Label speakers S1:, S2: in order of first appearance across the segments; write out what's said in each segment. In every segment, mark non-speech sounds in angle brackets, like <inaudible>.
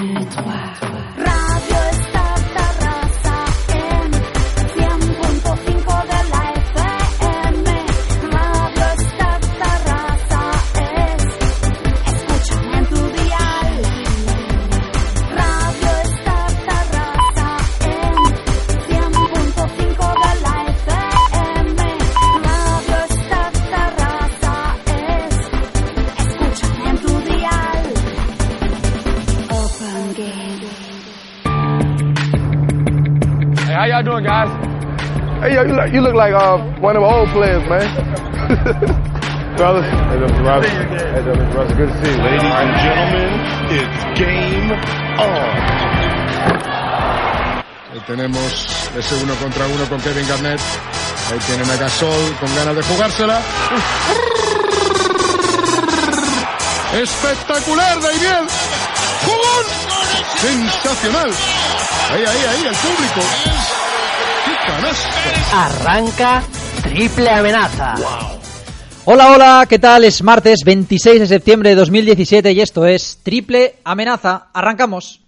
S1: de toi. You look like uh, one of the old players, man. <laughs> Brothers. Hey, Mr. Ross. Hey, Mr. Good to see you.
S2: Ladies and gentlemen, it's game on.
S3: Ahí tenemos ese uno contra uno con Kevin Garnett. Ahí tienen a Gasol con ganas de jugársela. Espectacular, Daimiel. ¡Jugón! Sensacional. Ahí, ahí, ahí, el público.
S4: Arranca triple amenaza.
S5: Hola, hola, ¿qué tal? Es martes 26 de septiembre de 2017 y esto es Triple Amenaza. Arrancamos.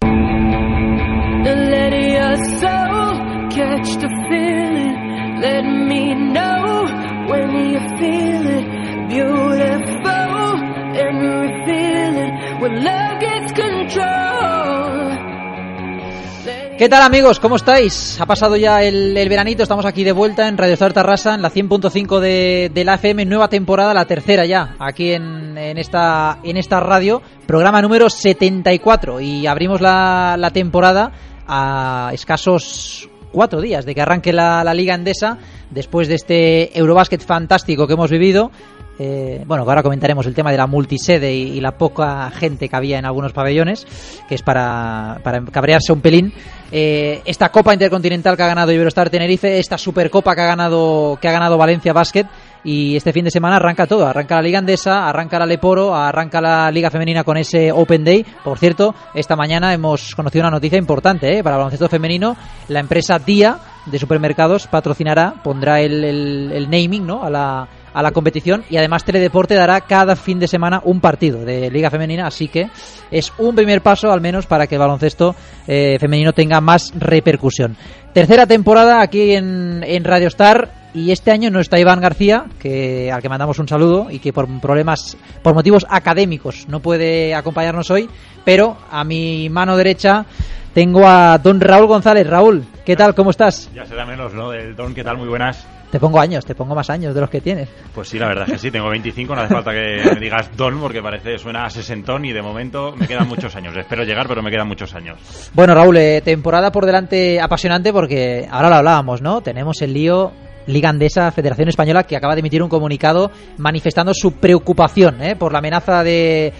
S5: ¿Qué tal amigos? ¿Cómo estáis? Ha pasado ya el, veranito, estamos aquí de vuelta en Radio Star Tarrasa, en la 100.5 de, de, la FM, nueva temporada, la tercera ya, aquí en, esta, en esta radio, programa número 74 y abrimos la, temporada a escasos cuatro días de que arranque la, la Liga Endesa, después de este Eurobásquet fantástico que hemos vivido, eh, bueno, ahora comentaremos el tema de la multisede y, la poca gente que había en algunos pabellones, que es para, para cabrearse un pelín. Eh, esta Copa Intercontinental que ha ganado Iberostar Tenerife, esta Supercopa que ha ganado, que ha ganado Valencia Basket, y este fin de semana arranca todo, arranca la Liga Andesa, arranca la Leporo, arranca la Liga Femenina con ese Open Day. Por cierto, esta mañana hemos conocido una noticia importante ¿eh? para el baloncesto femenino. La empresa Día de supermercados patrocinará, pondrá el, el naming ¿no? a la a la competición y además Teledeporte dará cada fin de semana un partido de Liga Femenina, así que es un primer paso al menos para que el baloncesto eh, femenino tenga más repercusión. Tercera temporada aquí en, en Radio Star y este año no está Iván García, que, al que mandamos un saludo y que por problemas, por motivos académicos no puede acompañarnos hoy, pero a mi mano derecha tengo a don Raúl González. Raúl, ¿qué tal? ¿Cómo estás?
S6: Ya será menos, ¿no? El don, ¿qué tal? Muy buenas.
S5: Te pongo años, te pongo más años de los que tienes.
S6: Pues sí, la verdad es que sí, tengo 25, no hace falta que me digas don porque parece suena a sesentón y de momento me quedan muchos años. Espero llegar, pero me quedan muchos años.
S5: Bueno, Raúl, eh, temporada por delante apasionante porque ahora lo hablábamos, ¿no? Tenemos el lío Liga Andesa, Federación Española, que acaba de emitir un comunicado manifestando su preocupación ¿eh? por la amenaza de,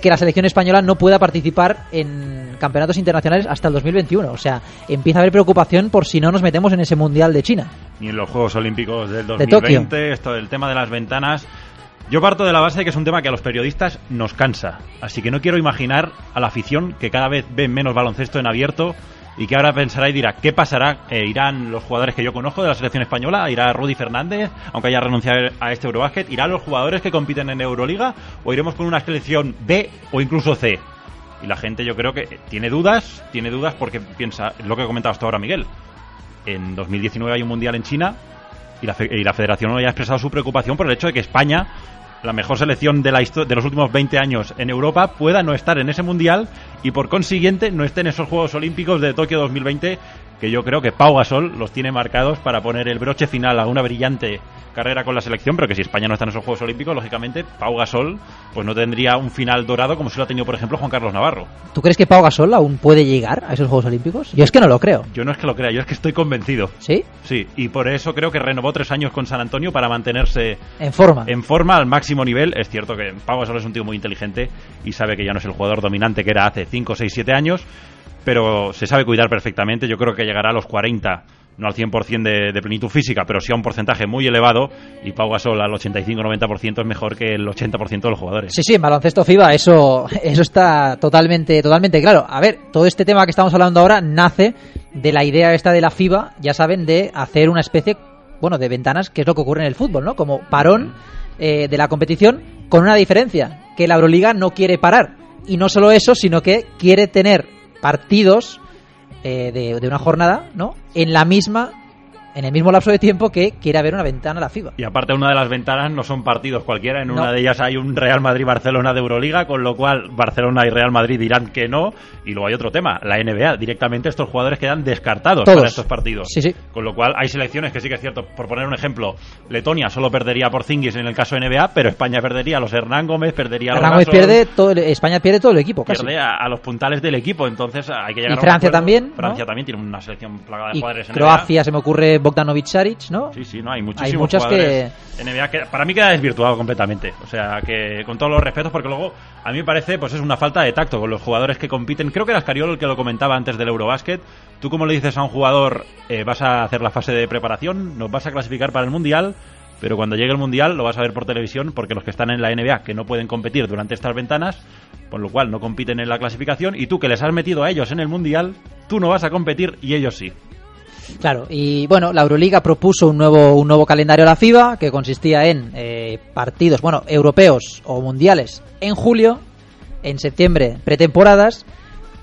S5: que la selección española no pueda participar en campeonatos internacionales hasta el 2021. O sea, empieza a haber preocupación por si no nos metemos en ese Mundial de China.
S6: Ni en los Juegos Olímpicos del 2020, esto del tema de las ventanas. Yo parto de la base de que es un tema que a los periodistas nos cansa. Así que no quiero imaginar a la afición que cada vez ve menos baloncesto en abierto y que ahora pensará y dirá, ¿qué pasará? Eh, ¿Irán los jugadores que yo conozco de la selección española? ¿Irá Rudy Fernández, aunque haya renunciado a este Eurobásquet? ¿Irán los jugadores que compiten en Euroliga? ¿O iremos con una selección B o incluso C? Y la gente yo creo que tiene dudas, tiene dudas porque piensa, lo que ha comentado hasta ahora Miguel, en 2019 hay un mundial en China y la, y la federación no haya expresado su preocupación por el hecho de que España la mejor selección de, la de los últimos 20 años en Europa pueda no estar en ese mundial y por consiguiente no esté en esos Juegos Olímpicos de Tokio 2020 que yo creo que Pau Gasol los tiene marcados para poner el broche final a una brillante carrera con la selección, pero que si España no está en esos Juegos Olímpicos, lógicamente Pau Gasol pues no tendría un final dorado como si lo ha tenido, por ejemplo, Juan Carlos Navarro.
S5: ¿Tú crees que Pau Gasol aún puede llegar a esos Juegos Olímpicos? Yo es que no lo creo.
S6: Yo no es que lo crea, yo es que estoy convencido.
S5: ¿Sí?
S6: Sí, y por eso creo que renovó tres años con San Antonio para mantenerse
S5: en forma.
S6: En forma al máximo nivel. Es cierto que Pau Gasol es un tío muy inteligente y sabe que ya no es el jugador dominante que era hace 5, 6, 7 años, pero se sabe cuidar perfectamente. Yo creo que llegará a los 40 no al 100% de, de, plenitud física, pero sí a un porcentaje muy elevado, y Pau Gasol al 85-90% es mejor que el 80% de los jugadores.
S5: Sí, sí, en baloncesto FIBA eso, eso está totalmente, totalmente claro. A ver, todo este tema que estamos hablando ahora nace de la idea esta de la FIBA, ya saben, de hacer una especie, bueno, de ventanas, que es lo que ocurre en el fútbol, ¿no? Como parón eh, de la competición, con una diferencia, que la Euroliga no quiere parar. Y no solo eso, sino que quiere tener partidos eh, de, de una jornada, ¿no? En la misma en el mismo lapso de tiempo que quiere haber una ventana a la FIBA.
S6: Y aparte, una de las ventanas no son partidos cualquiera. En
S5: No.
S6: una de ellas hay un Real Madrid-Barcelona de Euroliga, con lo cual Barcelona y Real Madrid dirán que no. Y luego hay otro tema, la NBA. Directamente estos jugadores quedan descartados
S5: Todos.
S6: para estos partidos.
S5: Sí, sí.
S6: Con lo cual hay selecciones que sí que es cierto. Por poner un ejemplo, Letonia solo perdería por Zingis en el caso de NBA, pero España perdería a los Hernán Gómez, perdería a los
S5: Hernán Gómez pierde todo el- España pierde todo el equipo, casi.
S6: pierde a, a los puntales del equipo. Entonces hay que llegar
S5: Y
S6: a un
S5: Francia también, ¿no?
S6: Francia también tiene una selección plagada de
S5: Y
S6: jugadores en
S5: Croacia se me ocurre Bogdanovic Saric, ¿no?
S6: Sí, sí, no, hay muchísimos
S5: muchas
S6: jugadores NBA que para mí queda desvirtuado completamente. O sea, que con todos los respetos, porque luego a mí me parece pues es una falta de tacto con los jugadores que compiten. Creo que era Escariolo el que lo comentaba antes del Eurobasket. Tú como le dices a un jugador, eh, vas a hacer la fase de preparación, nos vas a clasificar para el Mundial, pero cuando llegue el Mundial lo vas a ver por televisión porque los que están en la NBA que no pueden competir durante estas ventanas, por lo cual no compiten en la clasificación, y tú que les has metido a ellos en el Mundial, tú no vas a competir y ellos sí.
S5: Claro, y bueno, la Euroliga propuso un nuevo, un nuevo calendario a la FIBA que consistía en eh, partidos, bueno, europeos o mundiales en julio, en septiembre pretemporadas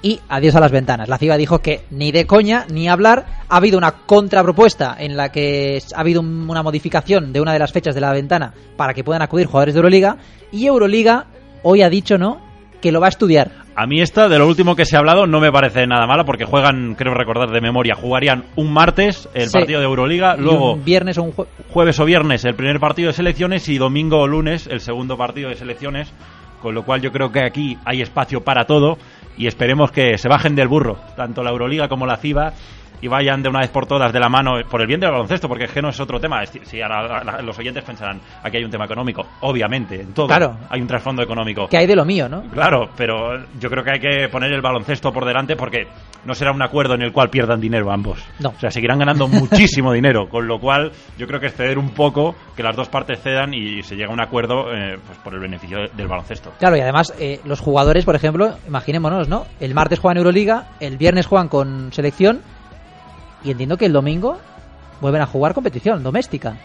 S5: y adiós a las ventanas. La FIBA dijo que ni de coña ni hablar. Ha habido una contrapropuesta en la que ha habido un- una modificación de una de las fechas de la ventana para que puedan acudir jugadores de Euroliga y Euroliga hoy ha dicho no que lo va a estudiar.
S6: A mí esta, de lo último que se ha hablado, no me parece nada mala porque juegan, creo recordar de memoria, jugarían un martes el
S5: Sí.
S6: partido de Euroliga, luego
S5: un viernes o un jue-
S6: jueves o viernes el primer partido de selecciones y domingo o lunes el segundo partido de selecciones, con lo cual yo creo que aquí hay espacio para todo y esperemos que se bajen del burro, tanto la Euroliga como la FIBA y vayan de una vez por todas de la mano por el bien del baloncesto, porque es que no es otro tema. Si ahora la- los oyentes pensarán, aquí hay un tema económico, obviamente, en todo
S5: Claro.
S6: hay un trasfondo económico.
S5: que hay de lo mío, ¿no?
S6: Claro, pero yo creo que hay que poner el baloncesto por delante porque no será un acuerdo en el cual pierdan dinero ambos.
S5: No.
S6: O sea, seguirán ganando <laughs> muchísimo dinero, con lo cual yo creo que es ceder un poco, que las dos partes cedan y se llega a un acuerdo eh, pues por el beneficio del baloncesto.
S5: Claro, y además eh, los jugadores, por ejemplo, imaginémonos, ¿no? El martes juegan Euroliga, el viernes juegan con selección y entiendo que el domingo vuelven a jugar competición doméstica.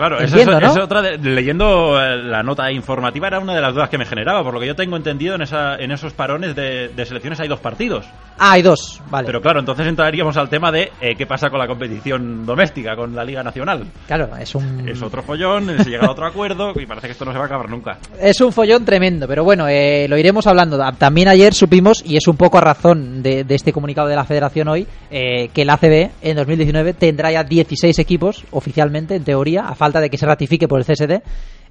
S6: Claro,
S5: Entiendo,
S6: es,
S5: ¿no?
S6: otra de- leyendo eh, la nota informativa era una de las dudas que me generaba, por lo que yo tengo entendido en, esa, en esos parones de, de selecciones hay dos partidos.
S5: Ah, hay dos, vale.
S6: Pero claro, entonces entraríamos al tema de eh, qué pasa con la competición doméstica, con la Liga Nacional.
S5: claro, es un
S6: Es otro follón, se llega a otro acuerdo y parece que esto no se va a acabar nunca.
S5: es un follón tremendo, pero bueno, eh, lo iremos hablando. Ah, También ayer supimos, y es un poco a razón de, de este comunicado de la Federación hoy, eh, que el ACB en 2019 tendrá ya 16 equipos oficialmente, en teoría, a falta de que se ratifique por el CSD.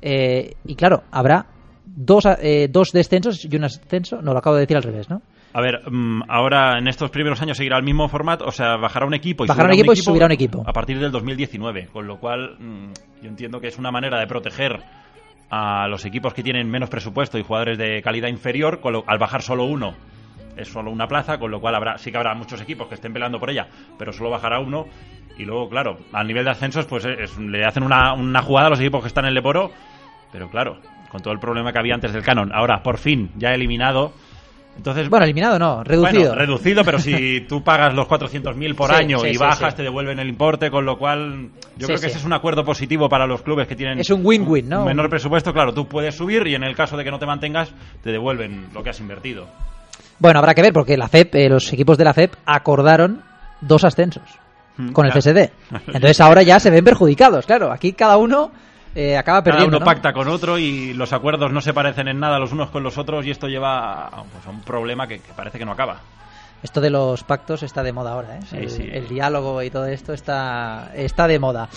S5: eh, y claro, habrá dos, eh, dos descensos y un ascenso. No, lo acabo de decir al revés, ¿no?
S6: A ver, mm, ahora en estos primeros años seguirá el mismo formato, o sea, bajará un equipo y
S5: Bajará
S6: subirá
S5: un equipo y subirá un equipo.
S6: a partir del 2019, con lo cual mm, yo entiendo que es una manera de proteger a los equipos que tienen menos presupuesto y jugadores de calidad inferior, con lo- al bajar solo uno es solo una plaza, con lo cual habrá sí que habrá muchos equipos que estén peleando por ella, pero solo bajará uno y luego, claro, al nivel de ascensos pues es- le hacen una, una jugada a los equipos que están en el Leporo, pero claro, con todo el problema que había antes del canon, ahora por fin ya eliminado, entonces
S5: Bueno, eliminado no, reducido.
S6: bueno, reducido, pero si <laughs> tú pagas los 400.000 por
S5: Sí,
S6: año
S5: sí,
S6: y bajas,
S5: sí.
S6: te devuelven el importe, con lo cual yo creo que ese es un acuerdo positivo para los clubes que tienen
S5: Es un win-win, ¿no?
S6: un menor presupuesto. Claro, tú puedes subir y en el caso de que no te mantengas, te devuelven lo que has invertido.
S5: Bueno, habrá que ver porque la FEP, eh, los equipos de la FEP acordaron dos ascensos
S6: Mm,
S5: con el. CSD. <laughs> Entonces ahora ya se ven perjudicados, claro. Aquí cada uno eh, acaba
S6: Cada
S5: perdiendo.
S6: uno
S5: ¿no?
S6: pacta con otro y los acuerdos no se parecen en nada los unos con los otros y esto lleva a, pues, a un problema que, que parece que no acaba.
S5: Esto de los pactos está de moda ahora, ¿eh?
S6: Sí,
S5: el,
S6: sí.
S5: el diálogo y todo esto está, está de moda.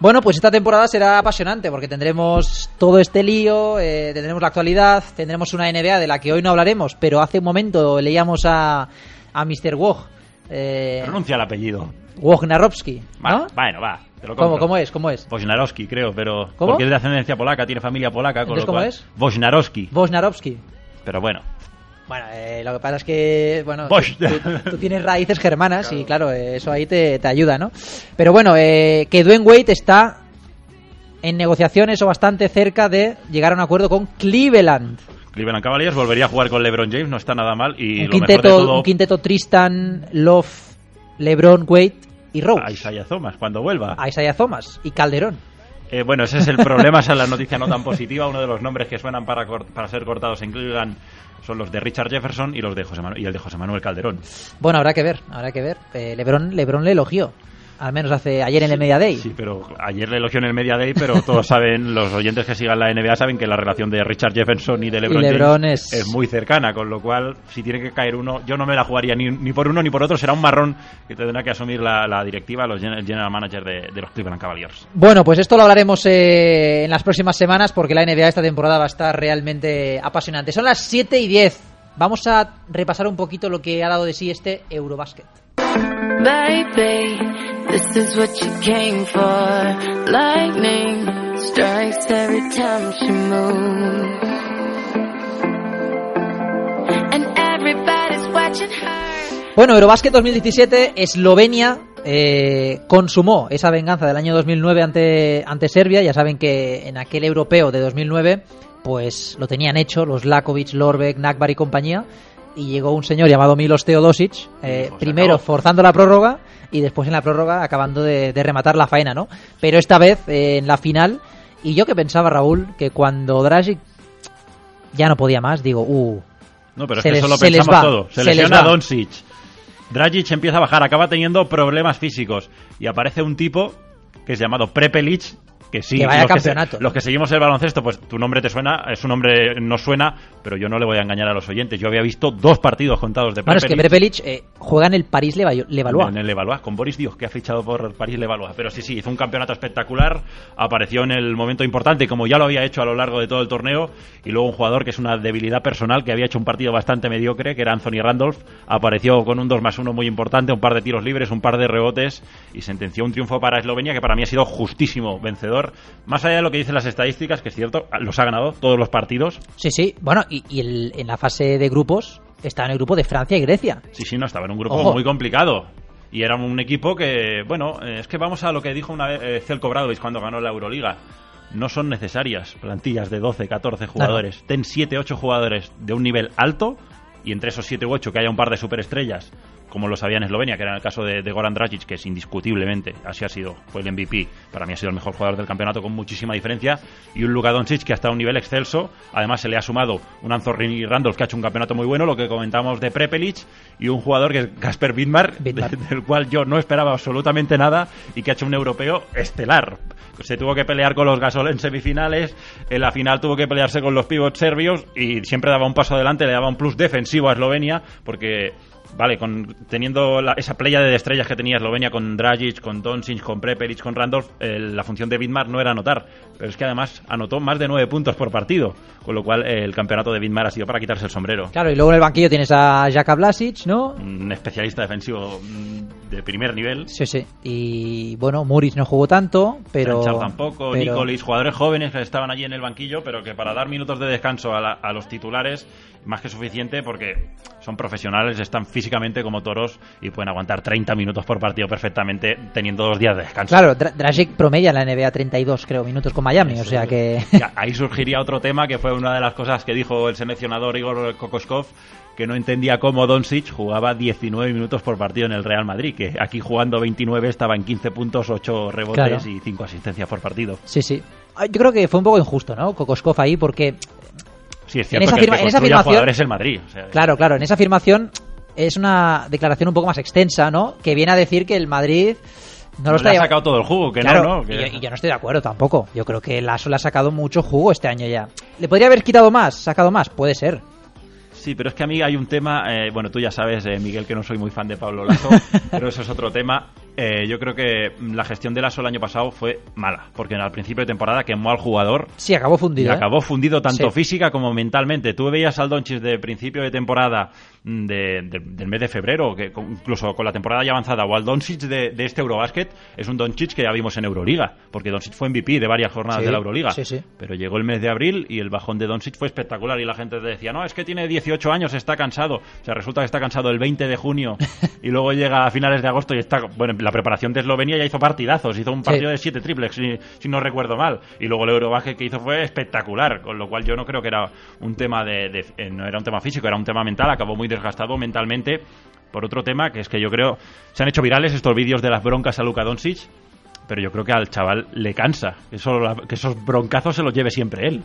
S5: Bueno, pues esta temporada será apasionante porque tendremos todo este lío, eh, tendremos la actualidad, tendremos una NBA de la que hoy no hablaremos, pero hace un momento leíamos a, a Mr. Woj. Eh,
S6: Pronuncia el apellido.
S5: Wojnarowski,
S6: Va,
S5: ¿no?
S6: Bueno, va, te lo
S5: ¿Cómo. ¿Cómo es? ¿Cómo es?
S6: Wojnarowski, creo, pero
S5: ¿Cómo?
S6: porque es de ascendencia polaca, tiene familia polaca, con
S5: Entonces,
S6: lo
S5: ¿cómo
S6: cual
S5: es?
S6: Wojnarowski,
S5: Wojnarowski.
S6: pero bueno.
S5: Bueno, eh, lo que pasa es que, bueno, tú, tú- tú tienes raíces germanas y claro, eh, eso ahí te, te ayuda, ¿no? Pero bueno, eh, que Dwayne Wade está en negociaciones o bastante cerca de llegar a un acuerdo con Cleveland.
S6: Cleveland Cavaliers volvería a jugar con LeBron James, no está nada mal y
S5: un,
S6: lo mejor de
S5: quinteto,
S6: todo
S5: un quinteto Tristan, Love, LeBron, Wade y Rose.
S6: a Isaiah Thomas cuando vuelva.
S5: A Isaiah Thomas y Calderón.
S6: Eh, bueno, ese es el problema, esa es la noticia no tan positiva. Uno de los nombres que suenan para, para ser cortados en Cleveland son los de Richard Jefferson y los de José Manuel, y el de José Manuel Calderón.
S5: Bueno, habrá que ver, habrá que ver. Eh, Lebron, Lebron le elogió al menos hace ayer en el Media Day.
S6: Sí, pero ayer le elogió en el Media Day, pero todos <laughs> saben, los oyentes que sigan la NBA saben que la relación de Richard Jefferson y de LeBron, es... muy cercana, con lo cual si tiene que caer uno, yo no me la jugaría ni, ni por uno ni por otro, será un marrón que tendrá que asumir la, directiva, los el general manager de, los Cleveland Cavaliers.
S5: Bueno, pues esto lo hablaremos eh, en las próximas semanas porque la NBA esta temporada va a estar realmente apasionante. Son las 7 y 10. Vamos a repasar un poquito lo que ha dado de sí este Eurobasket. Baby, this is what you came for. Lightning strikes every time she moves. And everybody's watching her. Bueno, Eurobasket 2017, Eslovenia eh, consumó esa venganza del año 2009 ante, ante Serbia. Ya saben que en aquel europeo de 2009, pues lo tenían hecho los Lakovic, Lorbeck, Nakbar y compañía y llegó un señor llamado Milos Teodosic, eh, primero forzando la prórroga y después en la prórroga acabando de, rematar la faena, ¿no? Pero esta vez eh, en la final, y yo que pensaba, Raúl, que cuando Dragic ya no podía más, digo, uh.
S6: No, pero es que eso lo pensamos todo. Se, lesiona Doncic. Dragic empieza a bajar, acaba teniendo problemas físicos y aparece un tipo que es llamado Prepelic que sí, los, Que seguimos el baloncesto, pues tu nombre te suena, es un nombre no suena, pero yo no le voy a engañar a los oyentes. Yo había visto dos partidos contados de
S5: Prepelic. Bueno, es que Prepelic eh, juega en el París Levallois.
S6: En el Levallois, con Boris Dios, que ha fichado por París Levallois. Pero sí, sí, hizo un campeonato espectacular, apareció en el momento importante, como ya lo había hecho a lo largo de todo el torneo, y luego un jugador que es una debilidad personal, que había hecho un partido bastante mediocre, que era Anthony Randolph, apareció con un 2 más 1 muy importante, un par de tiros libres, un par de rebotes, y sentenció un triunfo para Eslovenia, que para mí ha sido justísimo vencedor más allá de lo que dicen las estadísticas, que es cierto, los ha ganado todos los partidos.
S5: Sí, sí. Bueno, y, en la fase de grupos estaba en el grupo de Francia y Grecia.
S6: Sí, sí, no, estaba en un grupo muy complicado. Y era un equipo que, bueno, eh, es que vamos a lo que dijo una vez eh, Celko cuando ganó la Euroliga. No son necesarias plantillas de 12, 14 jugadores. Ten 7, 8 jugadores de un nivel alto y entre esos 7 u 8 que haya un par de superestrellas como lo sabía en Eslovenia, que era el caso de, Goran Dragic, que es indiscutiblemente, así ha sido, fue el MVP, para mí ha sido el mejor jugador del campeonato con muchísima diferencia, y un Luka Doncic que ha estado a un nivel excelso, además se le ha sumado un Anthony Randolph que ha hecho un campeonato muy bueno, lo que comentamos de Prepelic, y un jugador que es Casper Widmar, <laughs> del cual yo no esperaba absolutamente nada, y que ha hecho un europeo estelar. Se tuvo que pelear con los Gasol en semifinales, en la final tuvo que pelearse con los pivots serbios, y siempre daba un paso adelante, le daba un plus defensivo a Eslovenia, porque vale, con, teniendo esa playa de estrellas que tenía Eslovenia con Dragic, con Doncic, con Prepelic, con Randolph, la función de Vidmar no era anotar, pero es que además anotó más de nueve puntos por partido, con lo cual el campeonato de Vidmar ha sido para quitarse el sombrero.
S5: Claro, y luego en el banquillo tienes a Jaka Blasic, ¿no?
S6: Un especialista defensivo mm, de primer nivel.
S5: Sí, sí. Y bueno, Muris no jugó tanto, pero...
S6: tampoco, pero... Nicolis, jugadores jóvenes que estaban allí en el banquillo, pero que para dar minutos de descanso a los titulares más que suficiente porque son profesionales, están físicamente como toros y pueden aguantar 30 minutos por partido perfectamente teniendo dos días de descanso.
S5: Claro, Dragic promedia en la NBA 32, creo, minutos con Miami, o sea que...
S6: Ahí surgiría otro tema que fue una de las cosas que dijo el seleccionador Igor Kokoskov, que no entendía cómo Doncic jugaba 19 minutos por partido en el Real Madrid, que aquí jugando 29 estaba en 15 puntos, 8 rebotes y 5 asistencias por partido.
S5: Sí, sí. Yo creo que fue un poco injusto, ¿no? Kokoskov ahí, porque
S6: Sí, es cierto en esa, en esa afirmación es el Madrid.
S5: claro, claro, en esa afirmación es una declaración un poco más extensa, ¿no? Que viene a decir que el Madrid
S6: no, lo está ha sacado todo el jugo, que no, ¿no?
S5: Y, yo no estoy de acuerdo tampoco. Yo creo que Lasso le ha sacado mucho jugo este año ya. ¿Le podría haber quitado más, sacado más? Puede ser.
S6: Sí, pero es que a mí hay un tema, eh, bueno, tú ya sabes, eh, Miguel, que no soy muy fan de Pablo Lasso, <laughs> pero eso es otro tema. Eh, yo creo que la gestión de Lasso el año pasado fue mala, porque al principio de temporada quemó al jugador.
S5: Sí, acabó fundido.
S6: Y acabó fundido tanto física como mentalmente. Tú veías al Donchis de principio de temporada mm, del mes de febrero, que incluso con la temporada ya avanzada, o al Doncic de, este Eurobasket, es un Doncic que ya vimos en Euroliga, porque Doncic fue MVP de varias jornadas de la Euroliga. Pero llegó el mes de abril y el bajón de Doncic fue espectacular y la gente decía, no, es que tiene 18 años, está cansado. O sea, resulta que está cansado el 20 de junio <laughs> y luego llega a finales de agosto y está, bueno, la preparación de Eslovenia ya hizo partidazos, hizo un partido de siete triples, si, no recuerdo mal. Y luego el Eurobaje que hizo fue espectacular, con lo cual yo no creo que era un tema de, eh, no era un tema físico, era un tema mental, acabó muy desgastado mentalmente por otro tema, que es que yo creo, se han hecho virales estos vídeos de las broncas a Luka Doncic, pero yo creo que al chaval le cansa que, que esos broncazos se los lleve siempre él.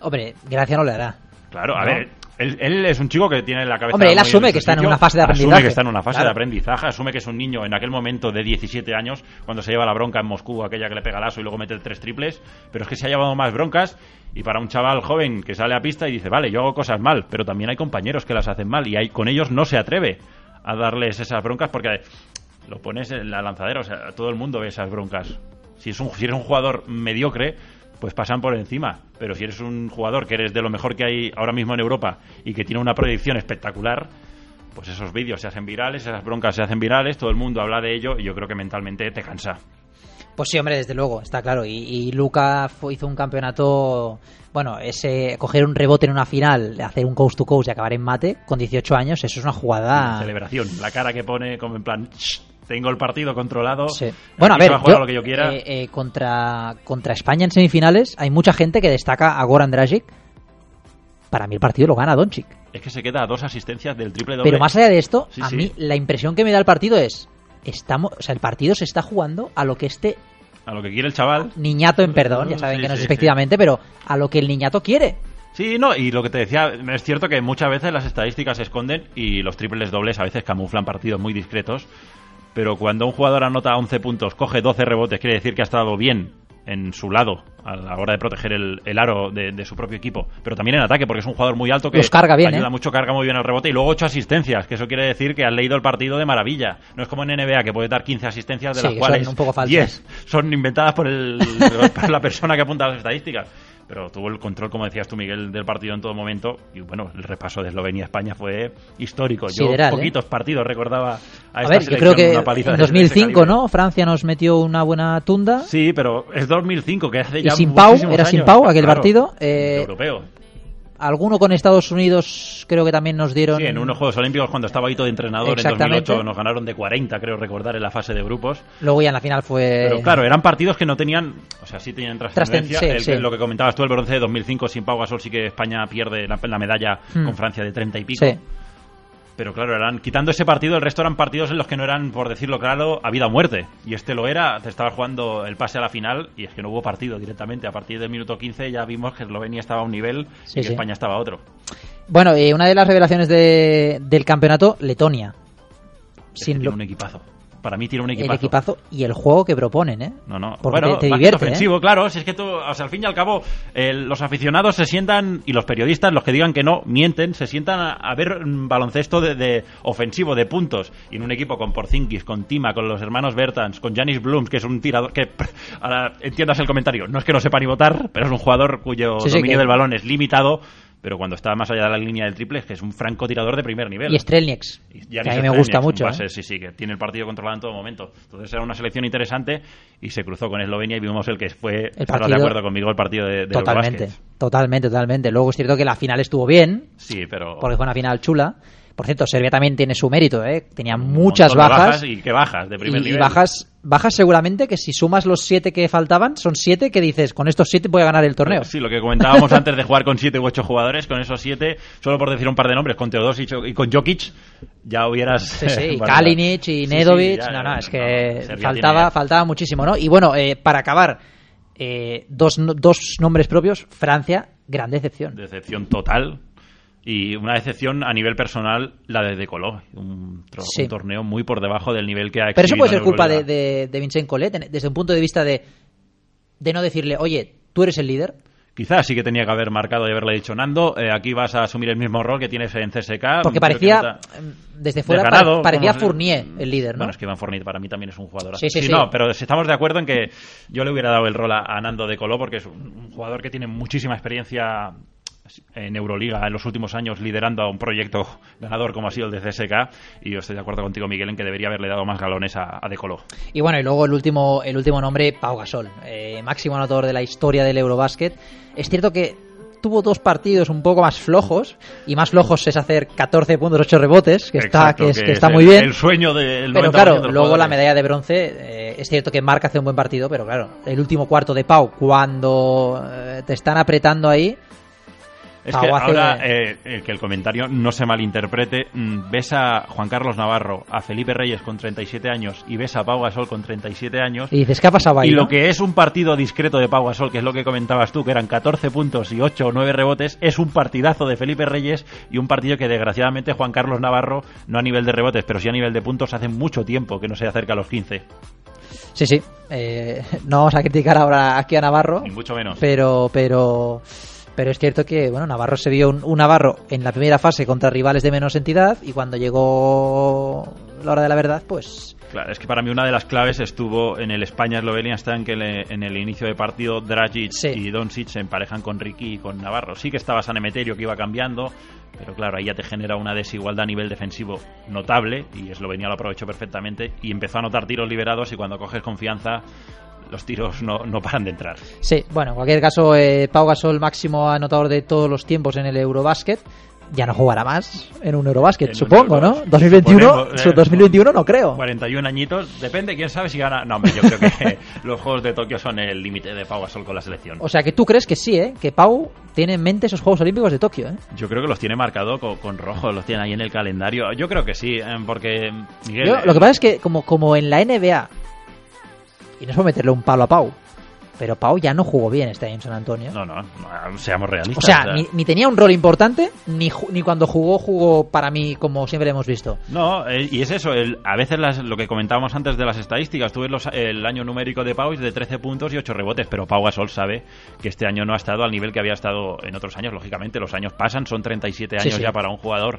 S5: Hombre, gracia no le hará.
S6: Claro, a ver, él, es un chico que tiene la cabeza.
S5: Hombre, él asume que está en una fase de aprendizaje.
S6: Asume que está en una fase de aprendizaje, asume que es un niño en aquel momento de 17 años, cuando se lleva la bronca en Moscú, aquella que le pega el aso y luego mete tres triples, pero es que se ha llevado más broncas y para un chaval joven que sale a pista y dice, vale, yo hago cosas mal, pero también hay compañeros que las hacen mal y hay, con ellos no se atreve a darles esas broncas porque lo pones en la lanzadera, o sea, todo el mundo ve esas broncas. Si, es un, si eres un jugador mediocre, pues pasan por encima. Pero si eres un jugador que eres de lo mejor que hay ahora mismo en Europa y que tiene una proyección espectacular, pues esos vídeos se hacen virales, esas broncas se hacen virales, todo el mundo habla de ello y yo creo que mentalmente te cansa.
S5: Pues sí, hombre, desde luego, está claro. Y, Luca hizo un campeonato, bueno, ese coger un rebote en una final, hacer un coast to coast y acabar en mate con 18 años, eso es una jugada.
S6: celebración, la cara que pone como en plan, tengo el partido controlado.
S5: Bueno, a ver, lo que yo quiera. Eh, eh, contra, contra España en semifinales hay mucha gente que destaca a Goran Dragic. Para mí el partido lo gana Doncic.
S6: Es que se queda a dos asistencias del triple doble.
S5: Pero más allá de esto, a mí la impresión que me da el partido es estamos, o sea, el partido se está jugando a lo que este
S6: a lo que quiere el chaval.
S5: Niñato en perdón, ya saben que no es efectivamente, pero a lo que el niñato quiere.
S6: Sí, no, y lo que te decía, es cierto que muchas veces las estadísticas se esconden y los triples dobles a veces camuflan partidos muy discretos pero cuando un jugador anota 11 puntos, coge 12 rebotes, quiere decir que ha estado bien en su lado a la hora de proteger el, aro de, su propio equipo, pero también en ataque porque es un jugador muy alto que
S5: carga bien,
S6: ayuda
S5: ¿eh?
S6: mucho, carga muy bien el rebote y luego 8 asistencias, que eso quiere decir que ha leído el partido de maravilla. No es como en NBA que puede dar 15 asistencias de las cuales
S5: son un poco
S6: 10 son inventadas por, el, <laughs> por la persona que apunta las estadísticas pero tuvo el control, como decías tú, Miguel, del partido en todo momento. Y bueno, el repaso de Eslovenia-España fue histórico. Yo ¿eh? poquitos partidos recordaba a, esta ver, yo
S5: creo que en 2005, ¿no? Francia nos metió una buena tunda.
S6: Sí, pero es 2005, que hace ya
S5: y sin Pau, era sin Pau aquel partido.
S6: Eh, europeo
S5: alguno con Estados Unidos creo que también nos dieron.
S6: Sí, en unos Juegos Olímpicos cuando estaba Hito de entrenador en 2008 nos ganaron de 40, creo recordar, en la fase de grupos.
S5: Luego ya en la final fue.
S6: Pero claro, eran partidos que no tenían, o sea, sí tenían trascendencia. Lo que comentabas tú, el bronce de 2005 sin Pau Gasol sí que España pierde la, medalla hmm. con Francia de 30 y pico. Sí. Pero claro, eran, quitando ese partido, el resto eran partidos en los que no eran, por decirlo claro, a vida o muerte. Y este lo era, te estaba jugando el pase a la final y es que no hubo partido directamente. A partir del minuto 15 ya vimos que Eslovenia estaba a un nivel y que España estaba a otro.
S5: Bueno, y una de las revelaciones de, del campeonato, Letonia.
S6: Sin un equipazo. Para mí tiene un equipazo.
S5: El equipazo y el juego que proponen, ¿eh?
S6: No, no.
S5: Porque bueno, te, divierte,
S6: ¿eh? ofensivo, claro. Si es que tú, o sea, al fin y al cabo, los aficionados se sientan, y los periodistas, los que digan que no, mienten, se sientan a, ver un baloncesto de, ofensivo, de puntos. Y en un equipo con Porzingis, con Tima, con los hermanos Bertans, con Janis Blooms, que es un tirador que, <laughs> ahora entiendas el comentario, no es que no sepa ni votar, pero es un jugador cuyo dominio del balón es limitado pero cuando está más allá de la línea del triple es que es un francotirador de primer nivel.
S5: Y Strelnieks, que a mí me gusta mucho.
S6: ¿eh? Sí, sí, que tiene el partido controlado en todo momento. Entonces era una selección interesante y se cruzó con Eslovenia y vimos el que fue, el partido, de acuerdo conmigo, el partido de, de
S5: Totalmente, totalmente, totalmente. Luego es cierto que la final estuvo bien.
S6: Sí, pero...
S5: Porque fue una final chula. Por cierto, Serbia también tiene su mérito, ¿eh? Tenía muchas bajas,
S6: Y que bajas de primer nivel.
S5: Y bajas, bajas seguramente que si sumas los siete que faltaban, son siete que dices, con estos siete voy a ganar el torneo.
S6: Sí, lo que comentábamos <laughs> antes de jugar con siete u ocho jugadores, con esos siete, solo por decir un par de nombres, con Teodosic y con Jokic, ya hubieras...
S5: Sí, sí, <laughs> y Kalinic y Nedovic, no, no, es que faltaba, faltaba muchísimo, ¿no? Y bueno, eh, para acabar, eh, dos, dos nombres propios, Francia, gran decepción.
S6: Decepción total, y una decepción a nivel personal, la de Decoló. Un, un, torneo muy por debajo del nivel que ha
S5: Pero eso puede ser culpa de, de, Vincent Collet, desde un punto de vista de, de no decirle, oye, tú eres el líder.
S6: Quizás sí que tenía que haber marcado y haberle dicho, Nando, eh, aquí vas a asumir el mismo rol que tienes en CSK.
S5: Porque parecía, desde fuera, parecía Fournier el líder, ¿no?
S6: Bueno, es que Iván Fournier para mí también es un jugador. Sí, sí, sí. No, pero estamos de acuerdo en que yo le hubiera dado el rol a, Nando de Coló porque es un jugador que tiene muchísima experiencia en Euroliga en los últimos años liderando a un proyecto ganador como ha sido el de CSK y yo estoy de acuerdo contigo Miguel en que debería haberle dado más galones a, a De Colo.
S5: Y bueno, y luego el último, el último nombre, Pau Gasol, eh, máximo anotador de la historia del Eurobasket. Es cierto que tuvo dos partidos un poco más flojos y más flojos es hacer 14 puntos 8 rebotes que está que, está muy bien
S6: el sueño del
S5: pero claro luego la medalla de bronce eh, es cierto que Marca hace un buen partido pero claro el último cuarto de Pau cuando eh, te están apretando ahí
S6: Es que ahora, eh, que el comentario no se malinterprete, mm, ves a Juan Carlos Navarro, a Felipe Reyes con 37 años y ves a Pau Gasol con 37 años.
S5: Y dices, ¿qué ha pasado ahí?
S6: Y lo que es un partido discreto de Pau Gasol, que es lo que comentabas tú, que eran 14 puntos y 8 o 9 rebotes, es un partidazo de Felipe Reyes y un partido que desgraciadamente Juan Carlos Navarro, no a nivel de rebotes, pero sí a nivel de puntos, hace mucho tiempo que no se acerca a los 15.
S5: Sí, sí. Eh, <laughs> no vamos a criticar ahora aquí a Navarro.
S6: Ni mucho menos.
S5: Pero, pero pero es cierto que bueno Navarro se vio un, Navarro en la primera fase contra rivales de menos entidad y cuando llegó la hora de la verdad, pues...
S6: Claro, es que para mí una de las claves estuvo en el España-Eslovenia, está en que en el inicio de partido Dragic y Doncic se emparejan con Ricky y con Navarro. Sí que estaba San Emeterio que iba cambiando, pero claro, ahí ya te genera una desigualdad a nivel defensivo notable y Eslovenia lo aprovechó perfectamente y empezó a anotar tiros liberados y cuando coges confianza los tiros no, no paran de entrar.
S5: Sí, bueno, en cualquier caso, eh, Pau Gasol, máximo anotador de todos los tiempos en el Eurobasket. Ya no jugará más en un Eurobasket, supongo, ¿no? 2021, 2021 no creo.
S6: 41 añitos, depende, quién sabe si gana. No, hombre, yo creo que <laughs> los Juegos de Tokio son el límite de Pau Gasol con la selección.
S5: O sea, que tú crees que sí, ¿eh? Que Pau tiene en mente esos Juegos Olímpicos de Tokio, ¿eh?
S6: Yo creo que los tiene marcado con, rojo, los tiene ahí en el calendario. Yo creo que sí, ¿eh? porque
S5: Miguel, lo que pasa es que como, como en la NBA y no es por meterle un palo a Pau. Pero Pau ya no jugó bien este año en San Antonio.
S6: No, no, seamos realistas.
S5: O sea, Ni, tenía un rol importante, ni, ni cuando jugó, jugó para mí como siempre hemos visto.
S6: No, eh, y es eso, a veces lo que comentábamos antes de las estadísticas, tú ves el año numérico de Pau es de 13 puntos y 8 rebotes, pero Pau Gasol sabe que este año no ha estado al nivel que había estado en otros años. Lógicamente, los años pasan, son 37 años ya para un jugador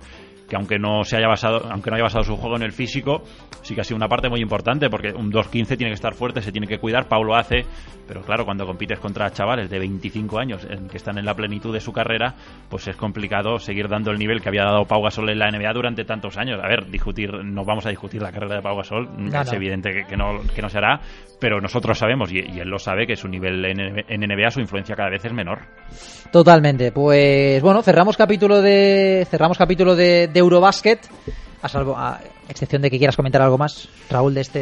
S6: que aunque no se haya basado, aunque no haya basado su juego en el físico, sí que ha sido una parte muy importante porque un 2-15 tiene que estar fuerte, se tiene que cuidar, Paulo hace, pero claro, cuando compites contra chavales de 25 años en que están en la plenitud de su carrera, pues es complicado seguir dando el nivel que había dado Pau Gasol en la NBA durante tantos años. A ver, discutir, no vamos a discutir la carrera de Pau Gasol, es evidente que, no, que no se hará, pero nosotros sabemos y, él lo sabe que su nivel en, en NBA, su influencia cada vez es menor.
S5: Totalmente. Pues bueno, cerramos capítulo de cerramos capítulo de de Eurobasket, a, salvo, a excepción de que quieras comentar algo más, Raúl, de este,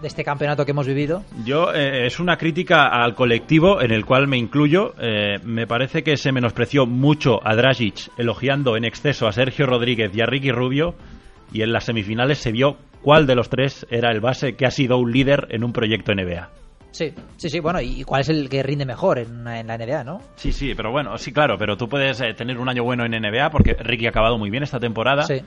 S5: de este campeonato que hemos vivido?
S6: Yo, eh, es una crítica al colectivo en el cual me incluyo. Eh, me parece que se menospreció mucho a Dragic, elogiando en exceso a Sergio Rodríguez y a Ricky Rubio, y en las semifinales se vio cuál de los tres era el base que ha sido un líder en un proyecto NBA.
S5: Sí, sí, sí, bueno, ¿y cuál es el que rinde mejor en, la NBA, no?
S6: Sí, sí, pero bueno, sí, claro, pero tú puedes eh, tener un año bueno en NBA porque Ricky ha acabado muy bien esta temporada, sí.